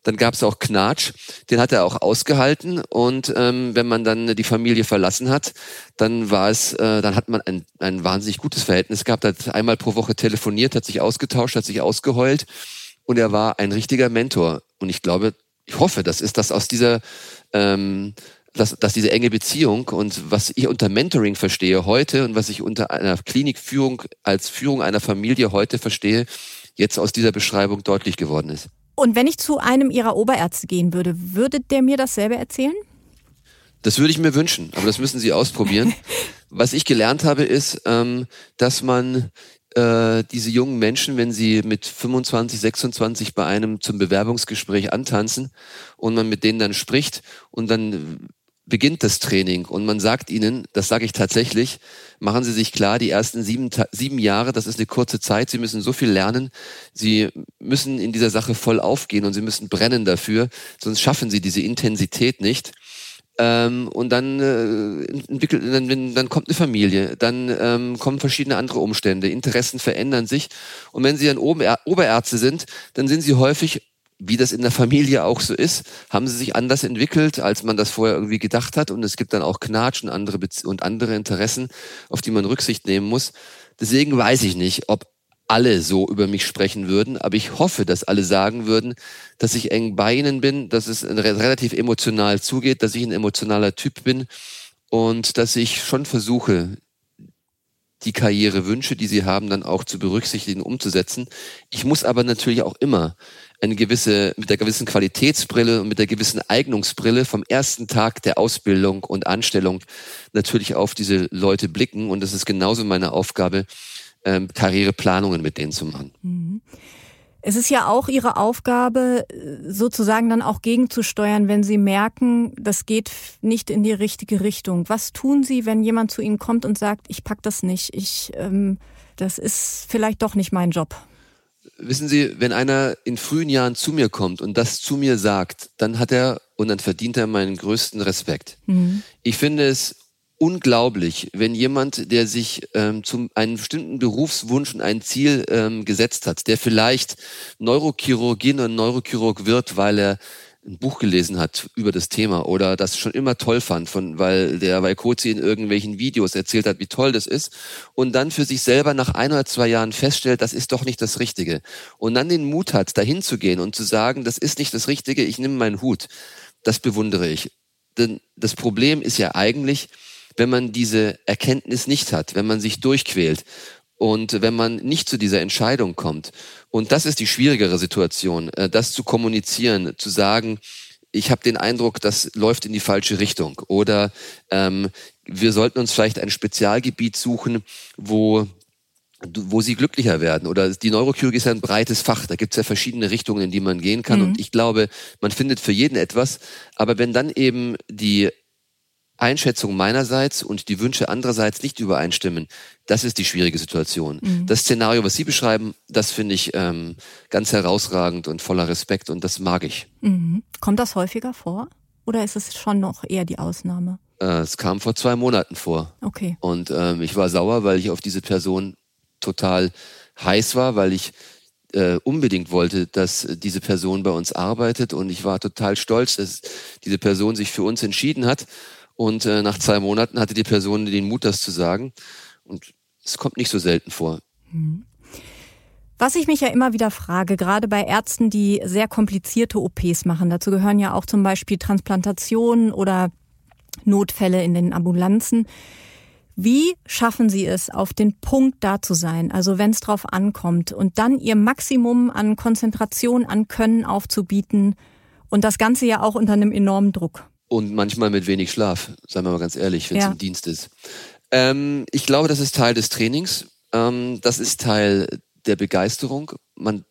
dann gab es auch Knatsch, den hat er auch ausgehalten. Und ähm, wenn man dann die Familie verlassen hat, dann war es, äh, dann hat man ein, ein wahnsinnig gutes Verhältnis gehabt, hat einmal pro Woche telefoniert, hat sich ausgetauscht, hat sich ausgeheult und er war ein richtiger Mentor. Und ich glaube, ich hoffe, das ist das aus dieser ähm, dass, dass diese enge Beziehung und was ich unter Mentoring verstehe heute und was ich unter einer Klinikführung als Führung einer Familie heute verstehe, jetzt aus dieser Beschreibung deutlich geworden ist. Und wenn ich zu einem Ihrer Oberärzte gehen würde, würde der mir dasselbe erzählen? Das würde ich mir wünschen, aber das müssen Sie ausprobieren. Was ich gelernt habe, ist, ähm, dass man äh, diese jungen Menschen, wenn sie mit 25, 26 bei einem zum Bewerbungsgespräch antanzen und man mit denen dann spricht und dann beginnt das Training und man sagt ihnen, das sage ich tatsächlich, machen Sie sich klar, die ersten sieben, sieben Jahre, das ist eine kurze Zeit, Sie müssen so viel lernen, Sie müssen in dieser Sache voll aufgehen und Sie müssen brennen dafür, sonst schaffen Sie diese Intensität nicht. Ähm, und dann äh, entwickelt, dann, dann kommt eine Familie, dann ähm, kommen verschiedene andere Umstände, Interessen verändern sich. Und wenn Sie dann Oberärzte sind, dann sind Sie häufig wie das in der Familie auch so ist, haben sie sich anders entwickelt, als man das vorher irgendwie gedacht hat. Und es gibt dann auch Knatsch und andere, Bezie und andere Interessen, auf die man Rücksicht nehmen muss. Deswegen weiß ich nicht, ob alle so über mich sprechen würden, aber ich hoffe, dass alle sagen würden, dass ich eng bei ihnen bin, dass es relativ emotional zugeht, dass ich ein emotionaler Typ bin und dass ich schon versuche, die Karrierewünsche, die sie haben, dann auch zu berücksichtigen, umzusetzen. Ich muss aber natürlich auch immer eine gewisse, mit der gewissen Qualitätsbrille und mit der gewissen Eignungsbrille vom ersten Tag der Ausbildung und Anstellung natürlich auf diese Leute blicken. Und das ist genauso meine Aufgabe, ähm, Karriereplanungen mit denen zu machen. Mhm. Es ist ja auch Ihre Aufgabe, sozusagen dann auch gegenzusteuern, wenn Sie merken, das geht nicht in die richtige Richtung. Was tun Sie, wenn jemand zu Ihnen kommt und sagt, ich pack das nicht, ich, ähm, das ist vielleicht doch nicht mein Job? Wissen Sie, wenn einer in frühen Jahren zu mir kommt und das zu mir sagt, dann hat er und dann verdient er meinen größten Respekt. Mhm. Ich finde es unglaublich, wenn jemand, der sich ähm, zum einen bestimmten Berufswunsch und ein Ziel ähm, gesetzt hat, der vielleicht Neurochirurgin oder Neurochirurg wird, weil er ein Buch gelesen hat über das Thema oder das schon immer toll fand, von, weil der Waikozi in irgendwelchen Videos erzählt hat, wie toll das ist und dann für sich selber nach ein oder zwei Jahren feststellt, das ist doch nicht das Richtige. Und dann den Mut hat, dahin zu gehen und zu sagen, das ist nicht das Richtige, ich nehme meinen Hut, das bewundere ich. Denn das Problem ist ja eigentlich, wenn man diese Erkenntnis nicht hat, wenn man sich durchquält und wenn man nicht zu dieser Entscheidung kommt. Und das ist die schwierigere Situation, äh, das zu kommunizieren, zu sagen, ich habe den Eindruck, das läuft in die falsche Richtung. Oder ähm, wir sollten uns vielleicht ein Spezialgebiet suchen, wo wo sie glücklicher werden. Oder die Neurochirurgie ist ja ein breites Fach. Da gibt es ja verschiedene Richtungen, in die man gehen kann. Mhm. Und ich glaube, man findet für jeden etwas. Aber wenn dann eben die Einschätzung meinerseits und die Wünsche andererseits nicht übereinstimmen, das ist die schwierige Situation. Mhm. Das Szenario, was Sie beschreiben, das finde ich ähm, ganz herausragend und voller Respekt und das mag ich. Mhm. Kommt das häufiger vor oder ist es schon noch eher die Ausnahme? Äh, es kam vor zwei Monaten vor. Okay. Und ähm, ich war sauer, weil ich auf diese Person total heiß war, weil ich äh, unbedingt wollte, dass diese Person bei uns arbeitet und ich war total stolz, dass diese Person sich für uns entschieden hat und äh, nach zwei Monaten hatte die Person den Mut, das zu sagen. Und es kommt nicht so selten vor. Mhm. Was ich mich ja immer wieder frage, gerade bei Ärzten, die sehr komplizierte OPs machen, dazu gehören ja auch zum Beispiel Transplantationen oder Notfälle in den Ambulanzen. Wie schaffen Sie es, auf den Punkt da zu sein, also wenn es drauf ankommt, und dann Ihr Maximum an Konzentration, an Können aufzubieten und das Ganze ja auch unter einem enormen Druck? Und manchmal mit wenig Schlaf, seien wir mal ganz ehrlich, wenn es ja. im Dienst ist. Ähm, ich glaube, das ist Teil des Trainings. Ähm, das ist Teil der Begeisterung. Man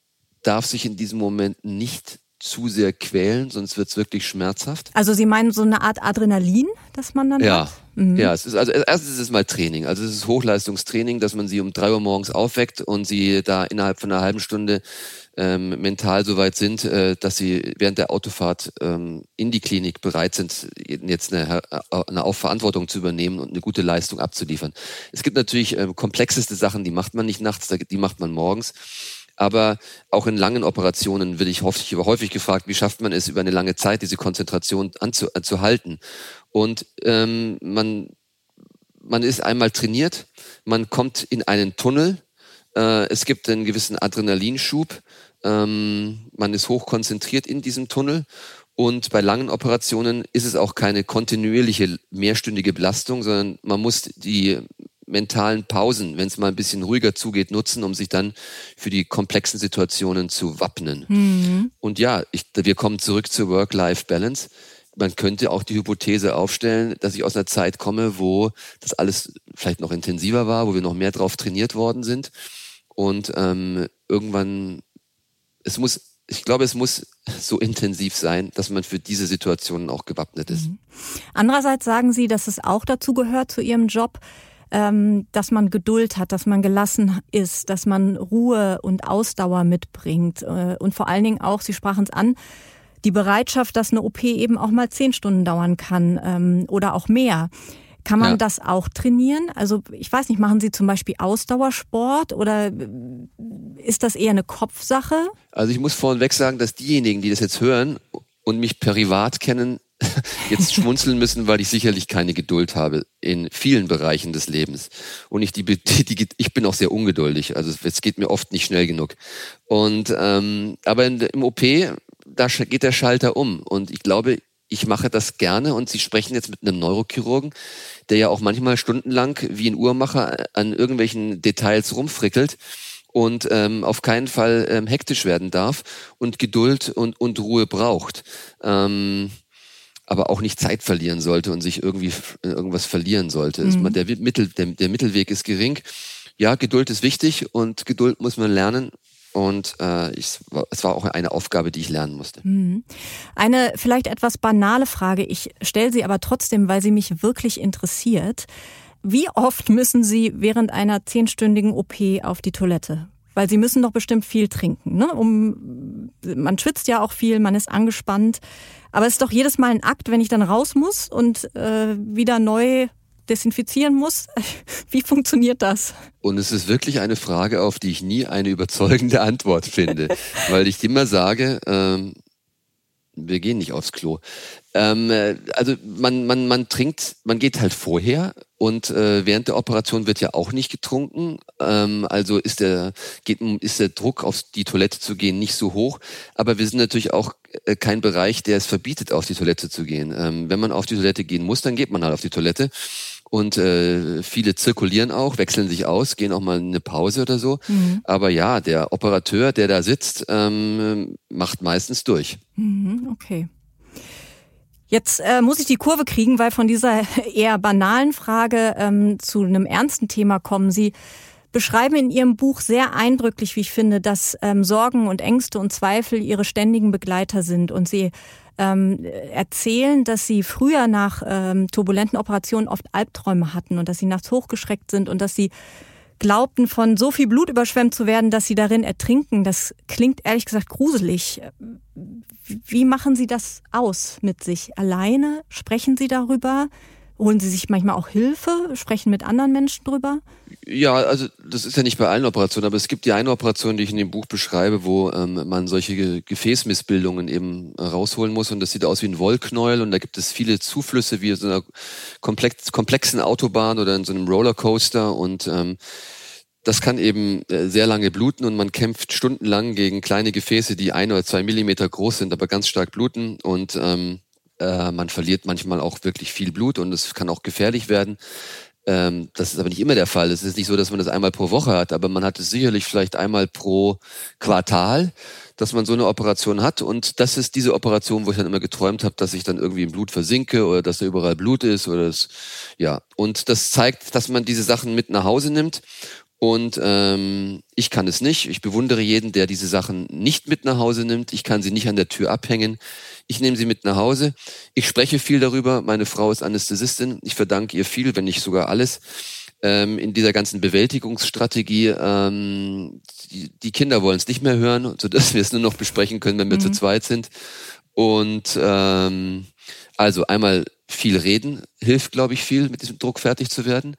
darf sich in diesem Moment nicht zu sehr quälen, sonst wird es wirklich schmerzhaft. Also Sie meinen so eine Art Adrenalin, das man dann ja. hat? Mhm. Ja, es ist also erstens ist es mal Training. Also es ist Hochleistungstraining, dass man sie um drei Uhr morgens aufweckt und sie da innerhalb von einer halben Stunde ähm, mental so weit sind, äh, dass sie während der Autofahrt ähm, in die Klinik bereit sind, jetzt eine, eine Aufverantwortung zu übernehmen und eine gute Leistung abzuliefern. Es gibt natürlich äh, komplexeste Sachen, die macht man nicht nachts, die macht man morgens. Aber auch in langen Operationen will ich häufig, häufig gefragt, wie schafft man es über eine lange Zeit, diese Konzentration anzuhalten? Und ähm, man, man ist einmal trainiert, man kommt in einen Tunnel, äh, es gibt einen gewissen Adrenalinschub, ähm, man ist hoch konzentriert in diesem Tunnel und bei langen Operationen ist es auch keine kontinuierliche mehrstündige Belastung, sondern man muss die mentalen Pausen, wenn es mal ein bisschen ruhiger zugeht, nutzen, um sich dann für die komplexen Situationen zu wappnen. Mhm. Und ja, ich, wir kommen zurück zur Work-Life-Balance. Man könnte auch die Hypothese aufstellen, dass ich aus einer Zeit komme, wo das alles vielleicht noch intensiver war, wo wir noch mehr drauf trainiert worden sind. Und ähm, irgendwann es muss, ich glaube, es muss so intensiv sein, dass man für diese Situationen auch gewappnet ist. Mhm. Andererseits sagen Sie, dass es auch dazu gehört zu Ihrem Job, ähm, dass man Geduld hat, dass man gelassen ist, dass man Ruhe und Ausdauer mitbringt äh, und vor allen Dingen auch, Sie sprachen es an, die Bereitschaft, dass eine OP eben auch mal zehn Stunden dauern kann ähm, oder auch mehr. Kann man ja. das auch trainieren? Also ich weiß nicht, machen Sie zum Beispiel Ausdauersport oder ist das eher eine Kopfsache? Also ich muss vorneweg sagen, dass diejenigen, die das jetzt hören und mich privat kennen, jetzt schmunzeln müssen, weil ich sicherlich keine Geduld habe in vielen Bereichen des Lebens. Und ich, die, die, ich bin auch sehr ungeduldig. Also es geht mir oft nicht schnell genug. Und ähm, aber in, im OP, da geht der Schalter um. Und ich glaube, ich mache das gerne und Sie sprechen jetzt mit einem Neurochirurgen, der ja auch manchmal stundenlang wie ein Uhrmacher an irgendwelchen Details rumfrickelt und ähm, auf keinen Fall ähm, hektisch werden darf und Geduld und, und Ruhe braucht. Ähm, aber auch nicht Zeit verlieren sollte und sich irgendwie irgendwas verlieren sollte. Mhm. Der, Mittel, der, der Mittelweg ist gering. Ja, Geduld ist wichtig und Geduld muss man lernen und äh, ich, es war auch eine Aufgabe, die ich lernen musste. Mhm. Eine vielleicht etwas banale Frage, ich stelle sie aber trotzdem, weil sie mich wirklich interessiert. Wie oft müssen Sie während einer zehnstündigen OP auf die Toilette? Weil Sie müssen doch bestimmt viel trinken. Ne? Um, man schwitzt ja auch viel, man ist angespannt. Aber es ist doch jedes Mal ein Akt, wenn ich dann raus muss und äh, wieder neu desinfizieren muss. Wie funktioniert das? Und es ist wirklich eine Frage, auf die ich nie eine überzeugende Antwort finde, weil ich immer sage, ähm, wir gehen nicht aufs Klo. Ähm, äh, also man, man, man trinkt, man geht halt vorher und äh, während der Operation wird ja auch nicht getrunken. Ähm, also ist der, geht, ist der Druck auf die Toilette zu gehen nicht so hoch. Aber wir sind natürlich auch äh, kein Bereich, der es verbietet, auf die Toilette zu gehen. Ähm, wenn man auf die Toilette gehen muss, dann geht man halt auf die Toilette. Und äh, viele zirkulieren auch, wechseln sich aus, gehen auch mal eine Pause oder so. Mhm. Aber ja, der Operateur, der da sitzt, ähm, macht meistens durch. Mhm, okay. Jetzt äh, muss ich die Kurve kriegen, weil von dieser eher banalen Frage ähm, zu einem ernsten Thema kommen. Sie beschreiben in Ihrem Buch sehr eindrücklich, wie ich finde, dass ähm, Sorgen und Ängste und Zweifel Ihre ständigen Begleiter sind und Sie ähm, erzählen, dass sie früher nach ähm, turbulenten Operationen oft Albträume hatten und dass sie nachts hochgeschreckt sind und dass sie glaubten, von so viel Blut überschwemmt zu werden, dass sie darin ertrinken. Das klingt ehrlich gesagt gruselig. Wie machen Sie das aus mit sich? Alleine? Sprechen Sie darüber? Holen Sie sich manchmal auch Hilfe? Sprechen mit anderen Menschen drüber? Ja, also das ist ja nicht bei allen Operationen, aber es gibt die eine Operation, die ich in dem Buch beschreibe, wo ähm, man solche Gefäßmissbildungen eben rausholen muss und das sieht aus wie ein Wollknäuel und da gibt es viele Zuflüsse wie so einer komplex, komplexen Autobahn oder in so einem Rollercoaster und ähm, das kann eben äh, sehr lange bluten und man kämpft stundenlang gegen kleine Gefäße, die ein oder zwei Millimeter groß sind, aber ganz stark bluten und ähm, äh, man verliert manchmal auch wirklich viel Blut und es kann auch gefährlich werden. Ähm, das ist aber nicht immer der Fall. Es ist nicht so, dass man das einmal pro Woche hat, aber man hat es sicherlich vielleicht einmal pro Quartal, dass man so eine Operation hat. Und das ist diese Operation, wo ich dann immer geträumt habe, dass ich dann irgendwie im Blut versinke oder dass da überall Blut ist oder das, ja. Und das zeigt, dass man diese Sachen mit nach Hause nimmt und ähm, ich kann es nicht. Ich bewundere jeden, der diese Sachen nicht mit nach Hause nimmt. Ich kann sie nicht an der Tür abhängen. Ich nehme sie mit nach Hause. Ich spreche viel darüber. Meine Frau ist Anästhesistin. Ich verdanke ihr viel, wenn nicht sogar alles. Ähm, in dieser ganzen Bewältigungsstrategie. Ähm, die, die Kinder wollen es nicht mehr hören, sodass wir es nur noch besprechen können, wenn wir mhm. zu zweit sind. Und ähm, also einmal viel reden hilft, glaube ich, viel, mit diesem Druck fertig zu werden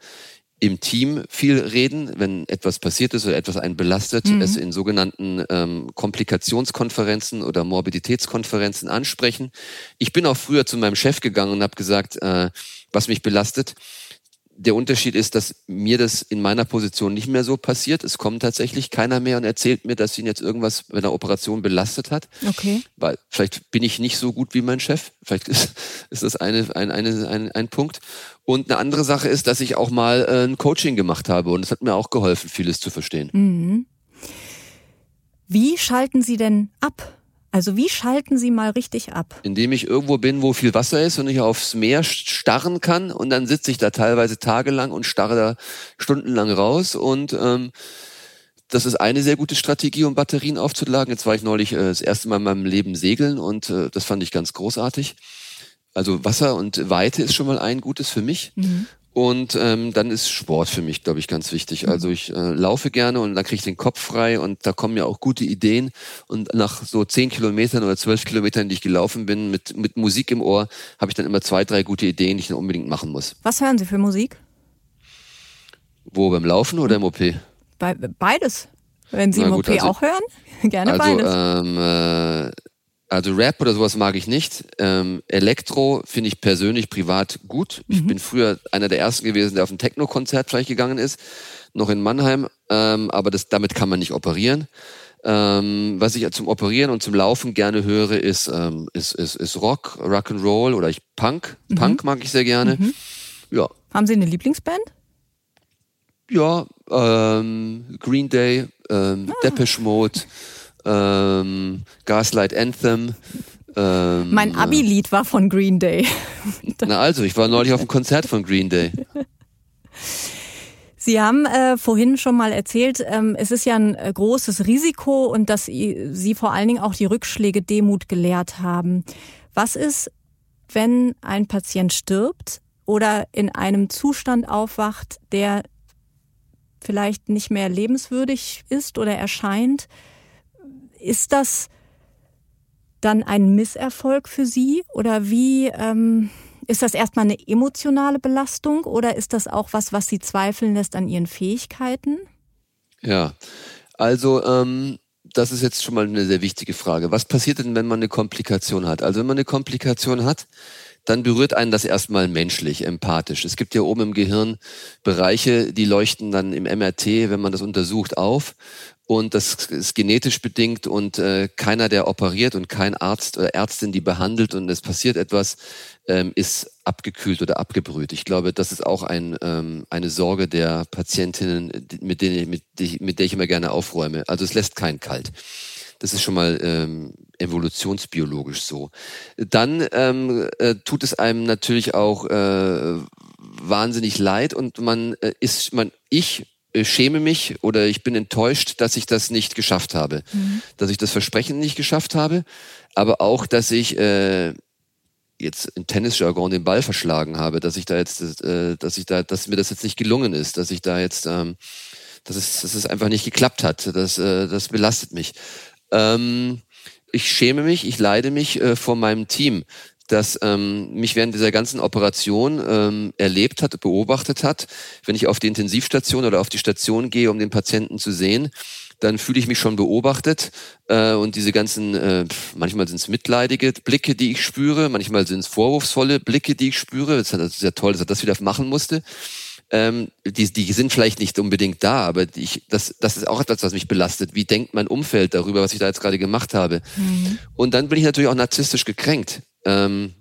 im Team viel reden, wenn etwas passiert ist oder etwas einen belastet, mhm. es in sogenannten ähm, Komplikationskonferenzen oder Morbiditätskonferenzen ansprechen. Ich bin auch früher zu meinem Chef gegangen und habe gesagt, äh, was mich belastet der Unterschied ist, dass mir das in meiner Position nicht mehr so passiert. Es kommt tatsächlich keiner mehr und erzählt mir, dass ihn jetzt irgendwas bei einer Operation belastet hat. Okay. Weil vielleicht bin ich nicht so gut wie mein Chef. Vielleicht ist, ist das eine, ein, eine, ein, ein Punkt. Und eine andere Sache ist, dass ich auch mal äh, ein Coaching gemacht habe und es hat mir auch geholfen, vieles zu verstehen. Mhm. Wie schalten Sie denn ab? Also wie schalten Sie mal richtig ab? Indem ich irgendwo bin, wo viel Wasser ist und ich aufs Meer starren kann und dann sitze ich da teilweise tagelang und starre da stundenlang raus und ähm, das ist eine sehr gute Strategie, um Batterien aufzuladen. Jetzt war ich neulich äh, das erste Mal in meinem Leben segeln und äh, das fand ich ganz großartig. Also Wasser und Weite ist schon mal ein gutes für mich. Mhm. Und ähm, dann ist Sport für mich, glaube ich, ganz wichtig. Mhm. Also ich äh, laufe gerne und dann kriege ich den Kopf frei und da kommen ja auch gute Ideen. Und nach so zehn Kilometern oder zwölf Kilometern, die ich gelaufen bin, mit, mit Musik im Ohr, habe ich dann immer zwei, drei gute Ideen, die ich dann unbedingt machen muss. Was hören Sie für Musik? Wo, beim Laufen oder im OP? Be beides. Wenn Sie Na im gut, OP also, auch hören, gerne also, beides. Ähm, äh, also Rap oder sowas mag ich nicht. Ähm, Elektro finde ich persönlich privat gut. Mhm. Ich bin früher einer der ersten gewesen, der auf ein Techno-Konzert vielleicht gegangen ist, noch in Mannheim. Ähm, aber das, damit kann man nicht operieren. Ähm, was ich zum Operieren und zum Laufen gerne höre, ist, ähm, ist, ist, ist Rock, Rock'n'Roll oder ich Punk. Mhm. Punk mag ich sehr gerne. Mhm. Ja. Haben Sie eine Lieblingsband? Ja, ähm, Green Day, ähm, ah. Depeche Mode ähm, Gaslight Anthem. Ähm, mein Abi-Lied war von Green Day. Na also, ich war neulich auf einem Konzert von Green Day. Sie haben äh, vorhin schon mal erzählt, ähm, es ist ja ein äh, großes Risiko und dass Sie vor allen Dingen auch die Rückschläge Demut gelehrt haben. Was ist, wenn ein Patient stirbt oder in einem Zustand aufwacht, der vielleicht nicht mehr lebenswürdig ist oder erscheint? Ist das dann ein Misserfolg für Sie oder wie ähm, ist das erstmal eine emotionale Belastung oder ist das auch was, was Sie zweifeln lässt an Ihren Fähigkeiten? Ja, also ähm, das ist jetzt schon mal eine sehr wichtige Frage. Was passiert denn, wenn man eine Komplikation hat? Also wenn man eine Komplikation hat, dann berührt einen das erstmal menschlich, empathisch. Es gibt ja oben im Gehirn Bereiche, die leuchten dann im MRT, wenn man das untersucht, auf und das ist genetisch bedingt und äh, keiner, der operiert und kein Arzt oder Ärztin, die behandelt und es passiert etwas, ähm, ist abgekühlt oder abgebrüht. Ich glaube, das ist auch ein, ähm, eine Sorge der Patientinnen, mit, denen, mit, mit der ich immer gerne aufräume. Also es lässt keinen kalt. Das ist schon mal ähm, evolutionsbiologisch so. Dann ähm, äh, tut es einem natürlich auch äh, wahnsinnig leid und man äh, ist, man, ich schäme mich oder ich bin enttäuscht, dass ich das nicht geschafft habe. Mhm. Dass ich das Versprechen nicht geschafft habe, aber auch, dass ich äh, jetzt im Tennisjargon den Ball verschlagen habe, dass ich da jetzt, äh, dass ich da, dass mir das jetzt nicht gelungen ist, dass ich da jetzt, ähm, dass es, dass es einfach nicht geklappt hat. Das, äh, das belastet mich. Ähm, ich schäme mich, ich leide mich äh, vor meinem Team, das ähm, mich während dieser ganzen Operation ähm, erlebt hat, beobachtet hat. Wenn ich auf die Intensivstation oder auf die Station gehe, um den Patienten zu sehen, dann fühle ich mich schon beobachtet äh, und diese ganzen, äh, manchmal sind es mitleidige Blicke, die ich spüre, manchmal sind es vorwurfsvolle Blicke, die ich spüre. Das ist ja toll, dass er das wieder machen musste. Ähm, die, die sind vielleicht nicht unbedingt da, aber ich, das, das ist auch etwas, was mich belastet. Wie denkt mein Umfeld darüber, was ich da jetzt gerade gemacht habe? Mhm. Und dann bin ich natürlich auch narzisstisch gekränkt. Ähm,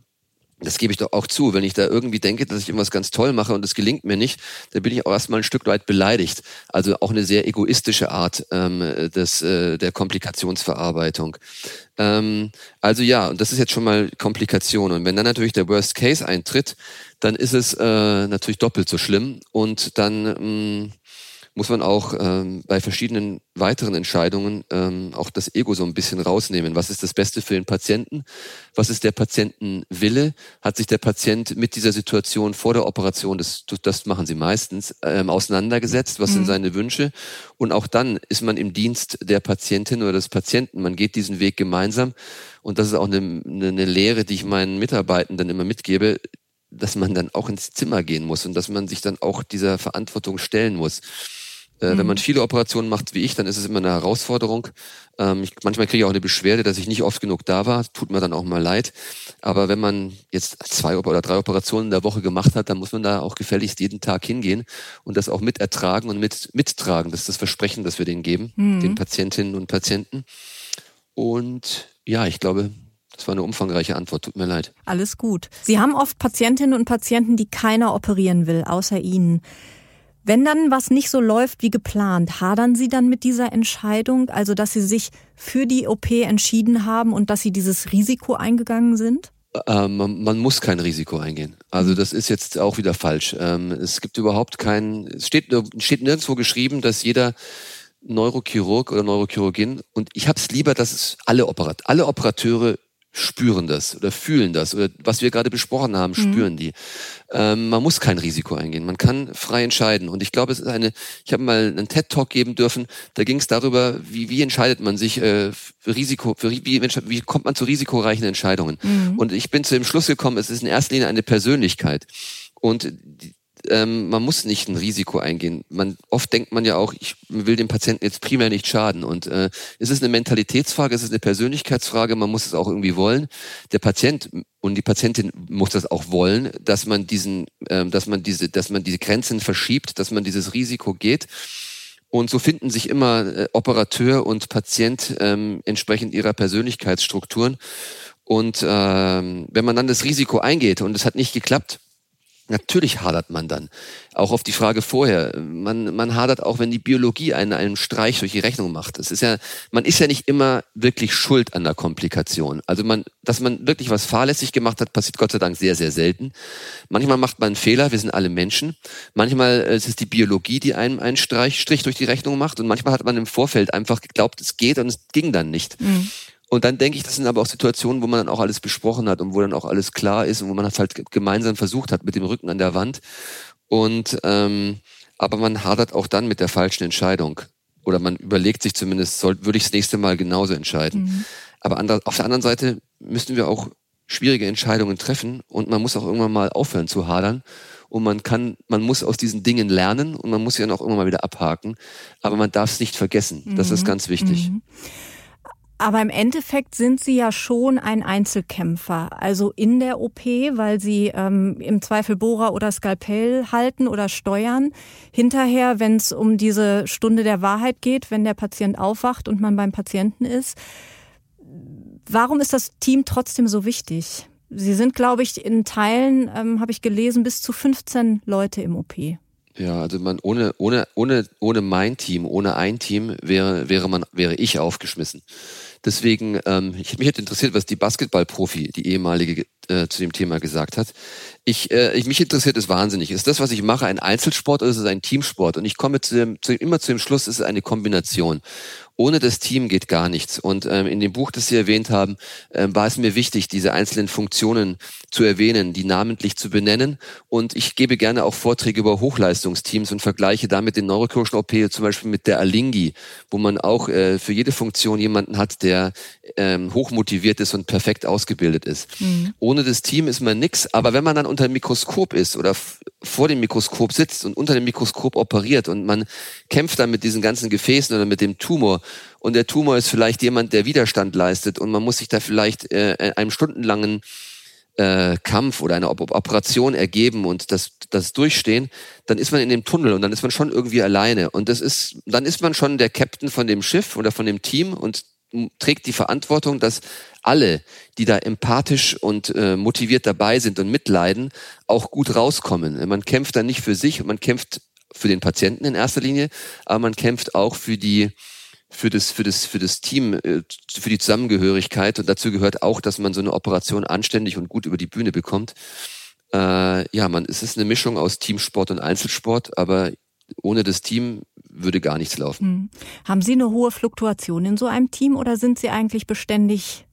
das gebe ich doch auch zu. Wenn ich da irgendwie denke, dass ich irgendwas ganz toll mache und es gelingt mir nicht, dann bin ich auch erstmal ein Stück weit beleidigt. Also auch eine sehr egoistische Art ähm, des, äh, der Komplikationsverarbeitung. Ähm, also ja, und das ist jetzt schon mal Komplikation. Und wenn dann natürlich der Worst Case eintritt, dann ist es äh, natürlich doppelt so schlimm. Und dann mh, mm, muss man auch ähm, bei verschiedenen weiteren Entscheidungen ähm, auch das Ego so ein bisschen rausnehmen. Was ist das Beste für den Patienten? Was ist der Patientenwille? Hat sich der Patient mit dieser Situation vor der Operation, das, das machen sie meistens, ähm, auseinandergesetzt? Was mhm. sind seine Wünsche? Und auch dann ist man im Dienst der Patientin oder des Patienten. Man geht diesen Weg gemeinsam. Und das ist auch eine, eine Lehre, die ich meinen Mitarbeitenden immer mitgebe dass man dann auch ins Zimmer gehen muss und dass man sich dann auch dieser Verantwortung stellen muss. Äh, mhm. Wenn man viele Operationen macht wie ich, dann ist es immer eine Herausforderung. Ähm, ich, manchmal kriege ich auch eine Beschwerde, dass ich nicht oft genug da war. Tut mir dann auch mal leid. Aber wenn man jetzt zwei oder drei Operationen in der Woche gemacht hat, dann muss man da auch gefälligst jeden Tag hingehen und das auch mit ertragen und mit mittragen. Das ist das Versprechen, das wir denen geben, mhm. den Patientinnen und Patienten. Und ja, ich glaube, das war eine umfangreiche Antwort, tut mir leid. Alles gut. Sie haben oft Patientinnen und Patienten, die keiner operieren will, außer Ihnen. Wenn dann was nicht so läuft wie geplant, hadern Sie dann mit dieser Entscheidung, also dass Sie sich für die OP entschieden haben und dass Sie dieses Risiko eingegangen sind? Ähm, man, muss kein Risiko eingehen. Also das ist jetzt auch wieder falsch. Ähm, es gibt überhaupt kein, es steht, steht nirgendwo geschrieben, dass jeder Neurochirurg oder Neurochirurgin und ich habe es lieber, dass es alle Operat alle Operateure spüren das oder fühlen das oder was wir gerade besprochen haben, mhm. spüren die. Ähm, man muss kein Risiko eingehen, man kann frei entscheiden. Und ich glaube, es ist eine, ich habe mal einen TED-Talk geben dürfen, da ging es darüber, wie, wie entscheidet man sich äh, für Risiko, für, wie, wie kommt man zu risikoreichen Entscheidungen. Mhm. Und ich bin zu dem Schluss gekommen, es ist in erster Linie eine Persönlichkeit. Und ähm, man muss nicht ein Risiko eingehen. Man, oft denkt man ja auch, ich will dem Patienten jetzt primär nicht schaden. Und äh, es ist eine Mentalitätsfrage, es ist eine Persönlichkeitsfrage, man muss es auch irgendwie wollen. Der Patient und die Patientin muss das auch wollen, dass man diesen, ähm, dass man diese, dass man diese Grenzen verschiebt, dass man dieses Risiko geht. Und so finden sich immer äh, Operateur und Patient ähm, entsprechend ihrer Persönlichkeitsstrukturen. Und ähm, wenn man dann das Risiko eingeht und es hat nicht geklappt, Natürlich hadert man dann. Auch auf die Frage vorher. Man, man hadert auch, wenn die Biologie einen, einen Streich durch die Rechnung macht. Es ist ja, man ist ja nicht immer wirklich schuld an der Komplikation. Also man, dass man wirklich was fahrlässig gemacht hat, passiert Gott sei Dank sehr, sehr selten. Manchmal macht man einen Fehler. Wir sind alle Menschen. Manchmal äh, ist es die Biologie, die einem einen Streich, Strich durch die Rechnung macht. Und manchmal hat man im Vorfeld einfach geglaubt, es geht und es ging dann nicht. Mhm. Und dann denke ich, das sind aber auch Situationen, wo man dann auch alles besprochen hat und wo dann auch alles klar ist und wo man das halt gemeinsam versucht hat mit dem Rücken an der Wand. Und ähm, aber man hadert auch dann mit der falschen Entscheidung. Oder man überlegt sich zumindest, soll, würde ich das nächste Mal genauso entscheiden. Mhm. Aber andre, auf der anderen Seite müssten wir auch schwierige Entscheidungen treffen und man muss auch irgendwann mal aufhören zu hadern und man kann, man muss aus diesen Dingen lernen und man muss sie dann auch immer mal wieder abhaken. Aber man darf es nicht vergessen. Das ist mhm. ganz wichtig. Mhm. Aber im Endeffekt sind Sie ja schon ein Einzelkämpfer, also in der OP, weil Sie ähm, im Zweifel Bohrer oder Skalpell halten oder steuern. Hinterher, wenn es um diese Stunde der Wahrheit geht, wenn der Patient aufwacht und man beim Patienten ist. Warum ist das Team trotzdem so wichtig? Sie sind, glaube ich, in Teilen, ähm, habe ich gelesen, bis zu 15 Leute im OP. Ja, also man ohne ohne ohne ohne mein Team, ohne ein Team wäre wäre man wäre ich aufgeschmissen. Deswegen, ähm, ich, mich hätte interessiert, was die Basketballprofi, die ehemalige, äh, zu dem Thema gesagt hat. Ich, äh, ich, mich interessiert es wahnsinnig. Ist das, was ich mache, ein Einzelsport oder ist es ein Teamsport? Und ich komme zu dem, zu, immer zu dem Schluss, es ist eine Kombination ohne das Team geht gar nichts. Und ähm, in dem Buch, das Sie erwähnt haben, ähm, war es mir wichtig, diese einzelnen Funktionen zu erwähnen, die namentlich zu benennen. Und ich gebe gerne auch Vorträge über Hochleistungsteams und vergleiche damit den neurochirurgischen OP zum Beispiel mit der Alingi, wo man auch äh, für jede Funktion jemanden hat, der ähm, hochmotiviert ist und perfekt ausgebildet ist. Mhm. Ohne das Team ist man nix. Aber wenn man dann unter dem Mikroskop ist oder vor dem Mikroskop sitzt und unter dem Mikroskop operiert und man kämpft dann mit diesen ganzen Gefäßen oder mit dem Tumor und der Tumor ist vielleicht jemand, der Widerstand leistet und man muss sich da vielleicht äh, einem stundenlangen äh, Kampf oder eine Operation ergeben und das, das durchstehen, dann ist man in dem Tunnel und dann ist man schon irgendwie alleine. Und das ist, dann ist man schon der Captain von dem Schiff oder von dem Team und trägt die Verantwortung, dass alle, die da empathisch und äh, motiviert dabei sind und mitleiden, auch gut rauskommen. Man kämpft dann nicht für sich und man kämpft für den Patienten in erster Linie, aber man kämpft auch für die für das, für das, für das Team, äh, für die Zusammengehörigkeit. Und dazu gehört auch, dass man so eine Operation anständig und gut über die Bühne bekommt. Äh, ja, man, es ist eine Mischung aus Teamsport und Einzelsport, aber ohne das Team würde gar nichts laufen. Hm. Haben Sie eine hohe Fluktuation in so einem Team oder sind Sie eigentlich beständig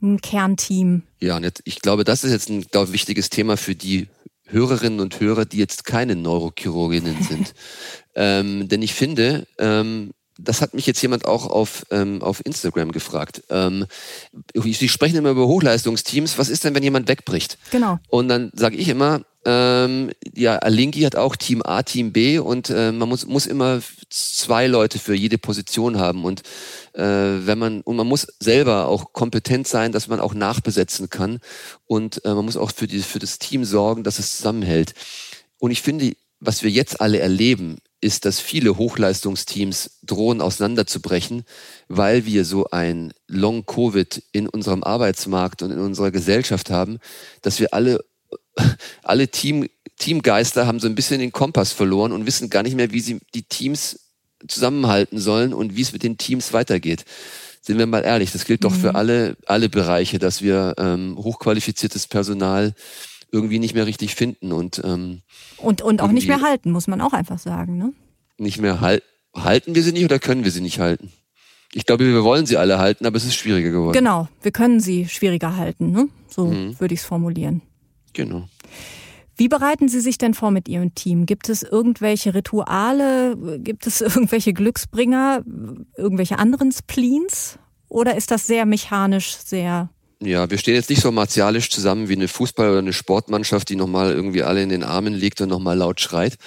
ein Kernteam? Ja, ich glaube, das ist jetzt ein glaube, wichtiges Thema für die Hörerinnen und Hörer, die jetzt keine Neurochirurginnen sind. ähm, denn ich finde, ähm, das hat mich jetzt jemand auch auf, ähm, auf Instagram gefragt. Ähm, Sie sprechen immer über Hochleistungsteams. Was ist denn, wenn jemand wegbricht? Genau. Und dann sage ich immer, ähm, ja, Alinki hat auch Team A, Team B und äh, man muss, muss immer zwei Leute für jede Position haben. Und äh, wenn man und man muss selber auch kompetent sein, dass man auch nachbesetzen kann. Und äh, man muss auch für, die, für das Team sorgen, dass es zusammenhält. Und ich finde, was wir jetzt alle erleben, ist, dass viele Hochleistungsteams drohen auseinanderzubrechen, weil wir so ein Long-Covid in unserem Arbeitsmarkt und in unserer Gesellschaft haben, dass wir alle, alle Team, Teamgeister haben so ein bisschen den Kompass verloren und wissen gar nicht mehr, wie sie die Teams zusammenhalten sollen und wie es mit den Teams weitergeht. Sind wir mal ehrlich, das gilt doch für mhm. alle, alle Bereiche, dass wir ähm, hochqualifiziertes Personal irgendwie nicht mehr richtig finden und ähm, und und auch nicht mehr halten, muss man auch einfach sagen, ne? Nicht mehr halten. Halten wir sie nicht oder können wir sie nicht halten? Ich glaube, wir wollen sie alle halten, aber es ist schwieriger geworden. Genau, wir können sie schwieriger halten, ne? So mhm. würde ich es formulieren. Genau. Wie bereiten Sie sich denn vor mit Ihrem Team? Gibt es irgendwelche Rituale? Gibt es irgendwelche Glücksbringer? Irgendwelche anderen Spleens? Oder ist das sehr mechanisch, sehr ja, wir stehen jetzt nicht so martialisch zusammen wie eine Fußball- oder eine Sportmannschaft, die nochmal irgendwie alle in den Armen liegt und nochmal laut schreit.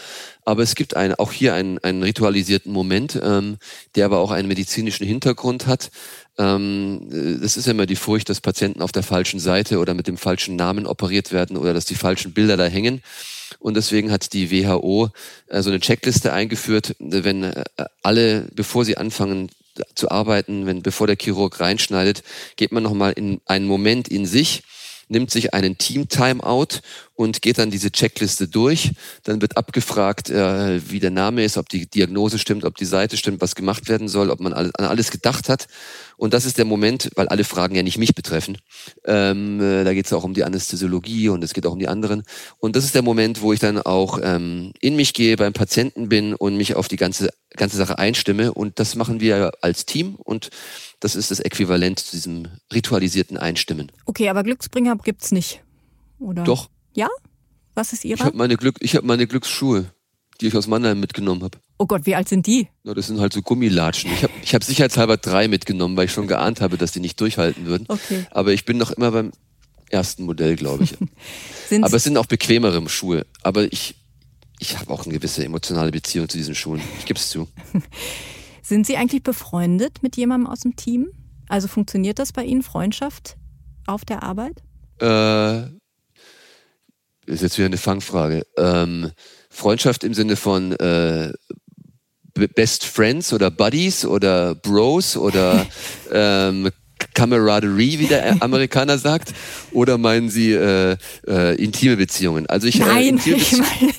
Aber es gibt ein, auch hier einen, einen ritualisierten Moment, ähm, der aber auch einen medizinischen Hintergrund hat. Ähm, das ist immer die Furcht, dass Patienten auf der falschen Seite oder mit dem falschen Namen operiert werden oder dass die falschen Bilder da hängen. Und deswegen hat die WHO äh, so eine Checkliste eingeführt, wenn äh, alle, bevor sie anfangen zu arbeiten, wenn bevor der Chirurg reinschneidet, geht man nochmal in einen Moment in sich, nimmt sich einen Team-Timeout und geht dann diese Checkliste durch. Dann wird abgefragt, äh, wie der Name ist, ob die Diagnose stimmt, ob die Seite stimmt, was gemacht werden soll, ob man alles, an alles gedacht hat. Und das ist der Moment, weil alle Fragen ja nicht mich betreffen. Ähm, äh, da geht es auch um die Anästhesiologie und es geht auch um die anderen. Und das ist der Moment, wo ich dann auch ähm, in mich gehe, beim Patienten bin und mich auf die ganze, ganze Sache einstimme. Und das machen wir als Team und das ist das Äquivalent zu diesem ritualisierten Einstimmen. Okay, aber Glücksbringer gibt's nicht, oder? Doch. Ja? Was ist Ihre? Ich habe meine, Glück, ich hab meine Glücksschuhe, die ich aus Mannheim mitgenommen habe. Oh Gott, wie alt sind die? Na, das sind halt so Gummilatschen. Ich habe ich hab sicherheitshalber drei mitgenommen, weil ich schon geahnt habe, dass die nicht durchhalten würden. Okay. Aber ich bin noch immer beim ersten Modell, glaube ich. Aber es sind auch bequemere Schuhe. Aber ich, ich habe auch eine gewisse emotionale Beziehung zu diesen Schuhen. Ich gebe es zu. sind Sie eigentlich befreundet mit jemandem aus dem Team? Also funktioniert das bei Ihnen, Freundschaft auf der Arbeit? Äh, ist jetzt wieder eine Fangfrage. Ähm, Freundschaft im Sinne von äh, Best Friends oder Buddies oder Bros oder ähm, Camaraderie, wie der Amerikaner sagt, oder meinen Sie äh, äh, intime Beziehungen? Also ich, Nein, äh, ich meine,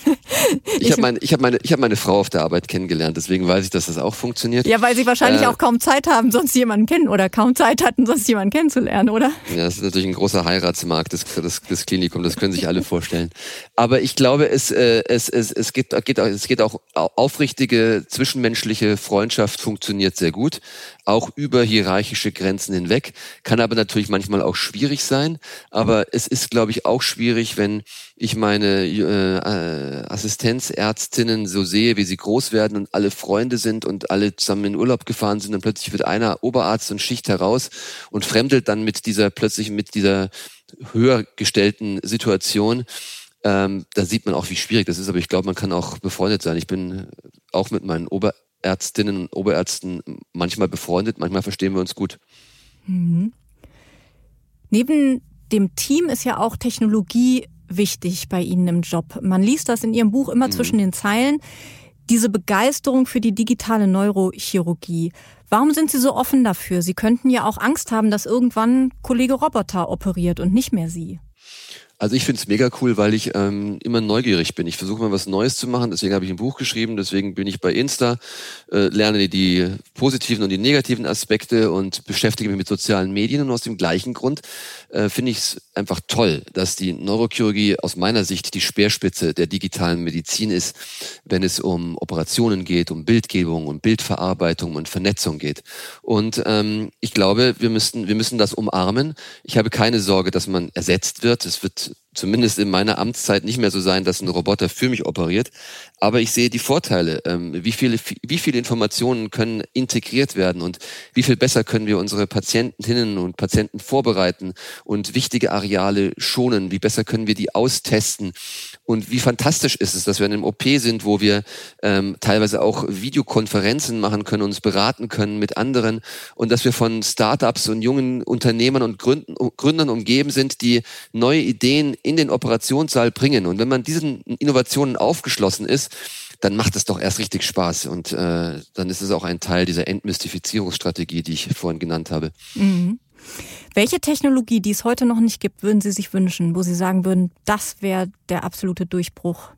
ich habe meine, ich habe meine, ich habe meine Frau auf der Arbeit kennengelernt, deswegen weiß ich, dass das auch funktioniert. Ja, weil Sie wahrscheinlich äh, auch kaum Zeit haben, sonst jemanden kennen oder kaum Zeit hatten, sonst jemanden kennenzulernen, oder? Ja, das ist natürlich ein großer Heiratsmarkt, das, das, das Klinikum, das können sich alle vorstellen. Aber ich glaube, es, äh, es, es, es geht, geht, es geht auch aufrichtige zwischenmenschliche Freundschaft funktioniert sehr gut, auch über hierarchische Grenzen hinweg, kann aber natürlich manchmal auch schwierig sein. Aber es ist, glaube ich, auch schwierig, wenn ich meine äh, äh, Assistenzärztinnen so sehe, wie sie groß werden und alle Freunde sind und alle zusammen in Urlaub gefahren sind und plötzlich wird einer Oberarzt und Schicht heraus und fremdelt dann mit dieser plötzlich mit dieser höher gestellten Situation. Ähm, da sieht man auch, wie schwierig das ist. Aber ich glaube, man kann auch befreundet sein. Ich bin auch mit meinen Oberärztinnen und Oberärzten manchmal befreundet, manchmal verstehen wir uns gut. Mhm. Neben dem Team ist ja auch Technologie wichtig bei Ihnen im Job. Man liest das in Ihrem Buch immer mhm. zwischen den Zeilen. Diese Begeisterung für die digitale Neurochirurgie. Warum sind Sie so offen dafür? Sie könnten ja auch Angst haben, dass irgendwann Kollege Roboter operiert und nicht mehr Sie. Also ich finde es mega cool, weil ich ähm, immer neugierig bin. Ich versuche mal was Neues zu machen, deswegen habe ich ein Buch geschrieben, deswegen bin ich bei Insta, äh, lerne die positiven und die negativen Aspekte und beschäftige mich mit sozialen Medien. Und aus dem gleichen Grund äh, finde ich es einfach toll, dass die Neurochirurgie aus meiner Sicht die Speerspitze der digitalen Medizin ist, wenn es um Operationen geht, um Bildgebung, um Bildverarbeitung und Vernetzung geht. Und ähm, ich glaube, wir müssen, wir müssen das umarmen. Ich habe keine Sorge, dass man ersetzt wird. Es wird zumindest in meiner Amtszeit nicht mehr so sein, dass ein Roboter für mich operiert. Aber ich sehe die Vorteile. Ähm, wie viele, wie viele Informationen können integriert werden und wie viel besser können wir unsere Patientinnen und Patienten vorbereiten und wichtige Areale schonen? Wie besser können wir die austesten? Und wie fantastisch ist es, dass wir in einem OP sind, wo wir ähm, teilweise auch Videokonferenzen machen können, uns beraten können mit anderen und dass wir von Startups und jungen Unternehmern und Gründen, Gründern umgeben sind, die neue Ideen in den Operationssaal bringen. Und wenn man diesen Innovationen aufgeschlossen ist, dann macht es doch erst richtig Spaß. Und äh, dann ist es auch ein Teil dieser Entmystifizierungsstrategie, die ich vorhin genannt habe. Mhm. Welche Technologie, die es heute noch nicht gibt, würden Sie sich wünschen, wo Sie sagen würden, das wäre der absolute Durchbruch?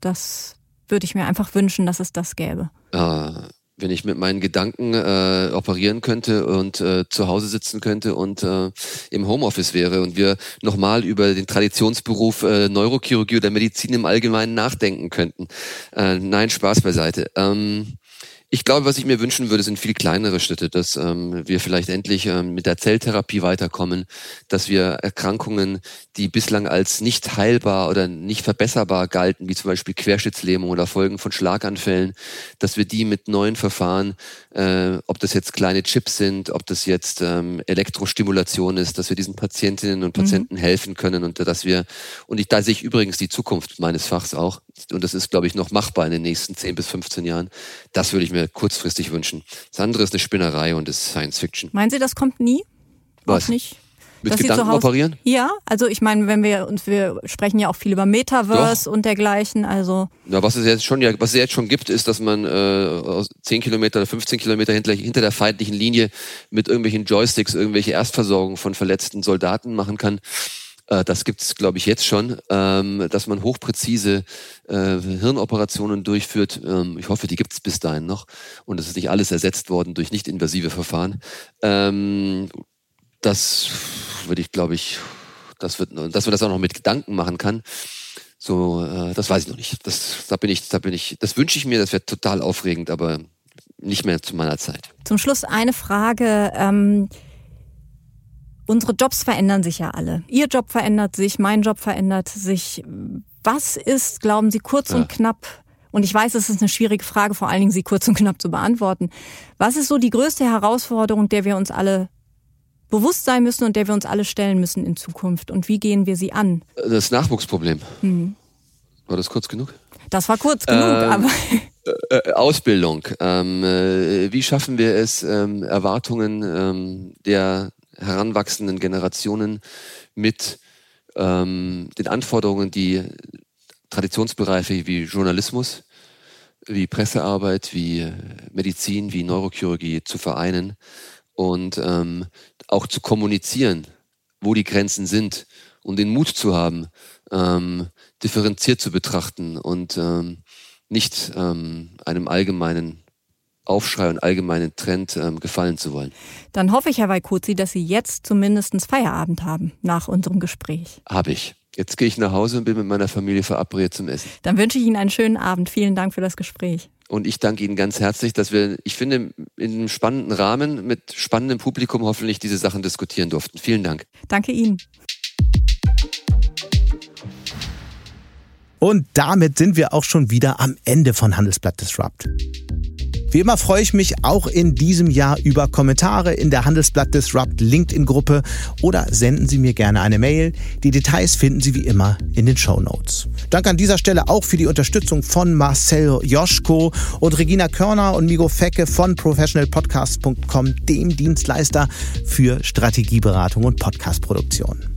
Das würde ich mir einfach wünschen, dass es das gäbe. Äh, wenn ich mit meinen Gedanken äh, operieren könnte und äh, zu Hause sitzen könnte und äh, im Homeoffice wäre und wir nochmal über den Traditionsberuf äh, Neurochirurgie oder Medizin im Allgemeinen nachdenken könnten. Äh, nein, Spaß beiseite. Ähm, ich glaube, was ich mir wünschen würde, sind viel kleinere Schritte, dass ähm, wir vielleicht endlich ähm, mit der Zelltherapie weiterkommen, dass wir Erkrankungen, die bislang als nicht heilbar oder nicht verbesserbar galten, wie zum Beispiel Querschnittslähmung oder Folgen von Schlaganfällen, dass wir die mit neuen Verfahren, äh, ob das jetzt kleine Chips sind, ob das jetzt ähm, Elektrostimulation ist, dass wir diesen Patientinnen und mhm. Patienten mhm. helfen können und dass wir, und ich, da sehe ich übrigens die Zukunft meines Fachs auch, und das ist, glaube ich, noch machbar in den nächsten 10 bis 15 Jahren, das würde ich mir kurzfristig wünschen. Das andere ist eine Spinnerei und ist Science Fiction. Meinen Sie, das kommt nie? Was? Auch nicht? Mit Gedanken operieren? Ja, also ich meine, wenn wir uns, wir sprechen ja auch viel über Metaverse Doch. und dergleichen, also. Ja, was es jetzt schon ja, was es jetzt schon gibt, ist, dass man äh, 10 Kilometer oder 15 Kilometer hinter, hinter der feindlichen Linie mit irgendwelchen Joysticks irgendwelche Erstversorgung von verletzten Soldaten machen kann. Äh, das gibt es, glaube ich, jetzt schon, ähm, dass man hochpräzise äh, Hirnoperationen durchführt. Ähm, ich hoffe, die gibt es bis dahin noch. Und es ist nicht alles ersetzt worden durch nicht-invasive Verfahren. Ähm, das würde ich, glaube ich, das wird, dass man das auch noch mit Gedanken machen kann. So, äh, das weiß ich noch nicht. Das, da bin ich, da bin ich, das wünsche ich mir, das wäre total aufregend, aber nicht mehr zu meiner Zeit. Zum Schluss eine Frage. Ähm, unsere Jobs verändern sich ja alle. Ihr Job verändert sich, mein Job verändert sich. Was ist, glauben Sie, kurz ja. und knapp und ich weiß, es ist eine schwierige Frage, vor allen Dingen sie kurz und knapp zu beantworten. Was ist so die größte Herausforderung, der wir uns alle bewusst sein müssen und der wir uns alle stellen müssen in Zukunft? Und wie gehen wir sie an? Das Nachwuchsproblem. Mhm. War das kurz genug? Das war kurz genug, ähm, aber. Äh, äh, Ausbildung. Ähm, äh, wie schaffen wir es, ähm, Erwartungen ähm, der heranwachsenden Generationen mit ähm, den Anforderungen, die Traditionsbereiche wie Journalismus, wie Pressearbeit, wie Medizin, wie Neurochirurgie zu vereinen und ähm, auch zu kommunizieren, wo die Grenzen sind und den Mut zu haben, ähm, differenziert zu betrachten und ähm, nicht ähm, einem allgemeinen Aufschrei und allgemeinen Trend ähm, gefallen zu wollen. Dann hoffe ich, Herr Weikozi, dass Sie jetzt zumindest Feierabend haben nach unserem Gespräch. Habe ich. Jetzt gehe ich nach Hause und bin mit meiner Familie verabredet zum Essen. Dann wünsche ich Ihnen einen schönen Abend. Vielen Dank für das Gespräch. Und ich danke Ihnen ganz herzlich, dass wir, ich finde, in einem spannenden Rahmen mit spannendem Publikum hoffentlich diese Sachen diskutieren durften. Vielen Dank. Danke Ihnen. Und damit sind wir auch schon wieder am Ende von Handelsblatt Disrupt. Wie immer freue ich mich auch in diesem Jahr über Kommentare in der Handelsblatt Disrupt LinkedIn-Gruppe oder senden Sie mir gerne eine Mail. Die Details finden Sie wie immer in den Show Notes. Danke an dieser Stelle auch für die Unterstützung von Marcel Joschko und Regina Körner und Migo Fecke von professionalpodcast.com, dem Dienstleister für Strategieberatung und Podcastproduktion.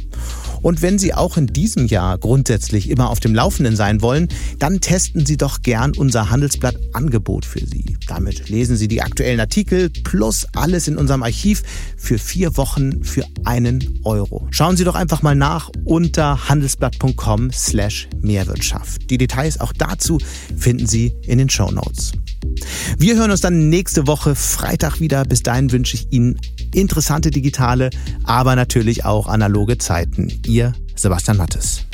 Und wenn Sie auch in diesem Jahr grundsätzlich immer auf dem Laufenden sein wollen, dann testen Sie doch gern unser Handelsblatt Angebot für Sie. Damit lesen Sie die aktuellen Artikel plus alles in unserem Archiv für vier Wochen für einen Euro. Schauen Sie doch einfach mal nach unter handelsblatt.com slash Mehrwirtschaft. Die Details auch dazu finden Sie in den Show Notes. Wir hören uns dann nächste Woche Freitag wieder. Bis dahin wünsche ich Ihnen interessante digitale, aber natürlich auch analoge Zeiten. Ihr Sebastian Mattes.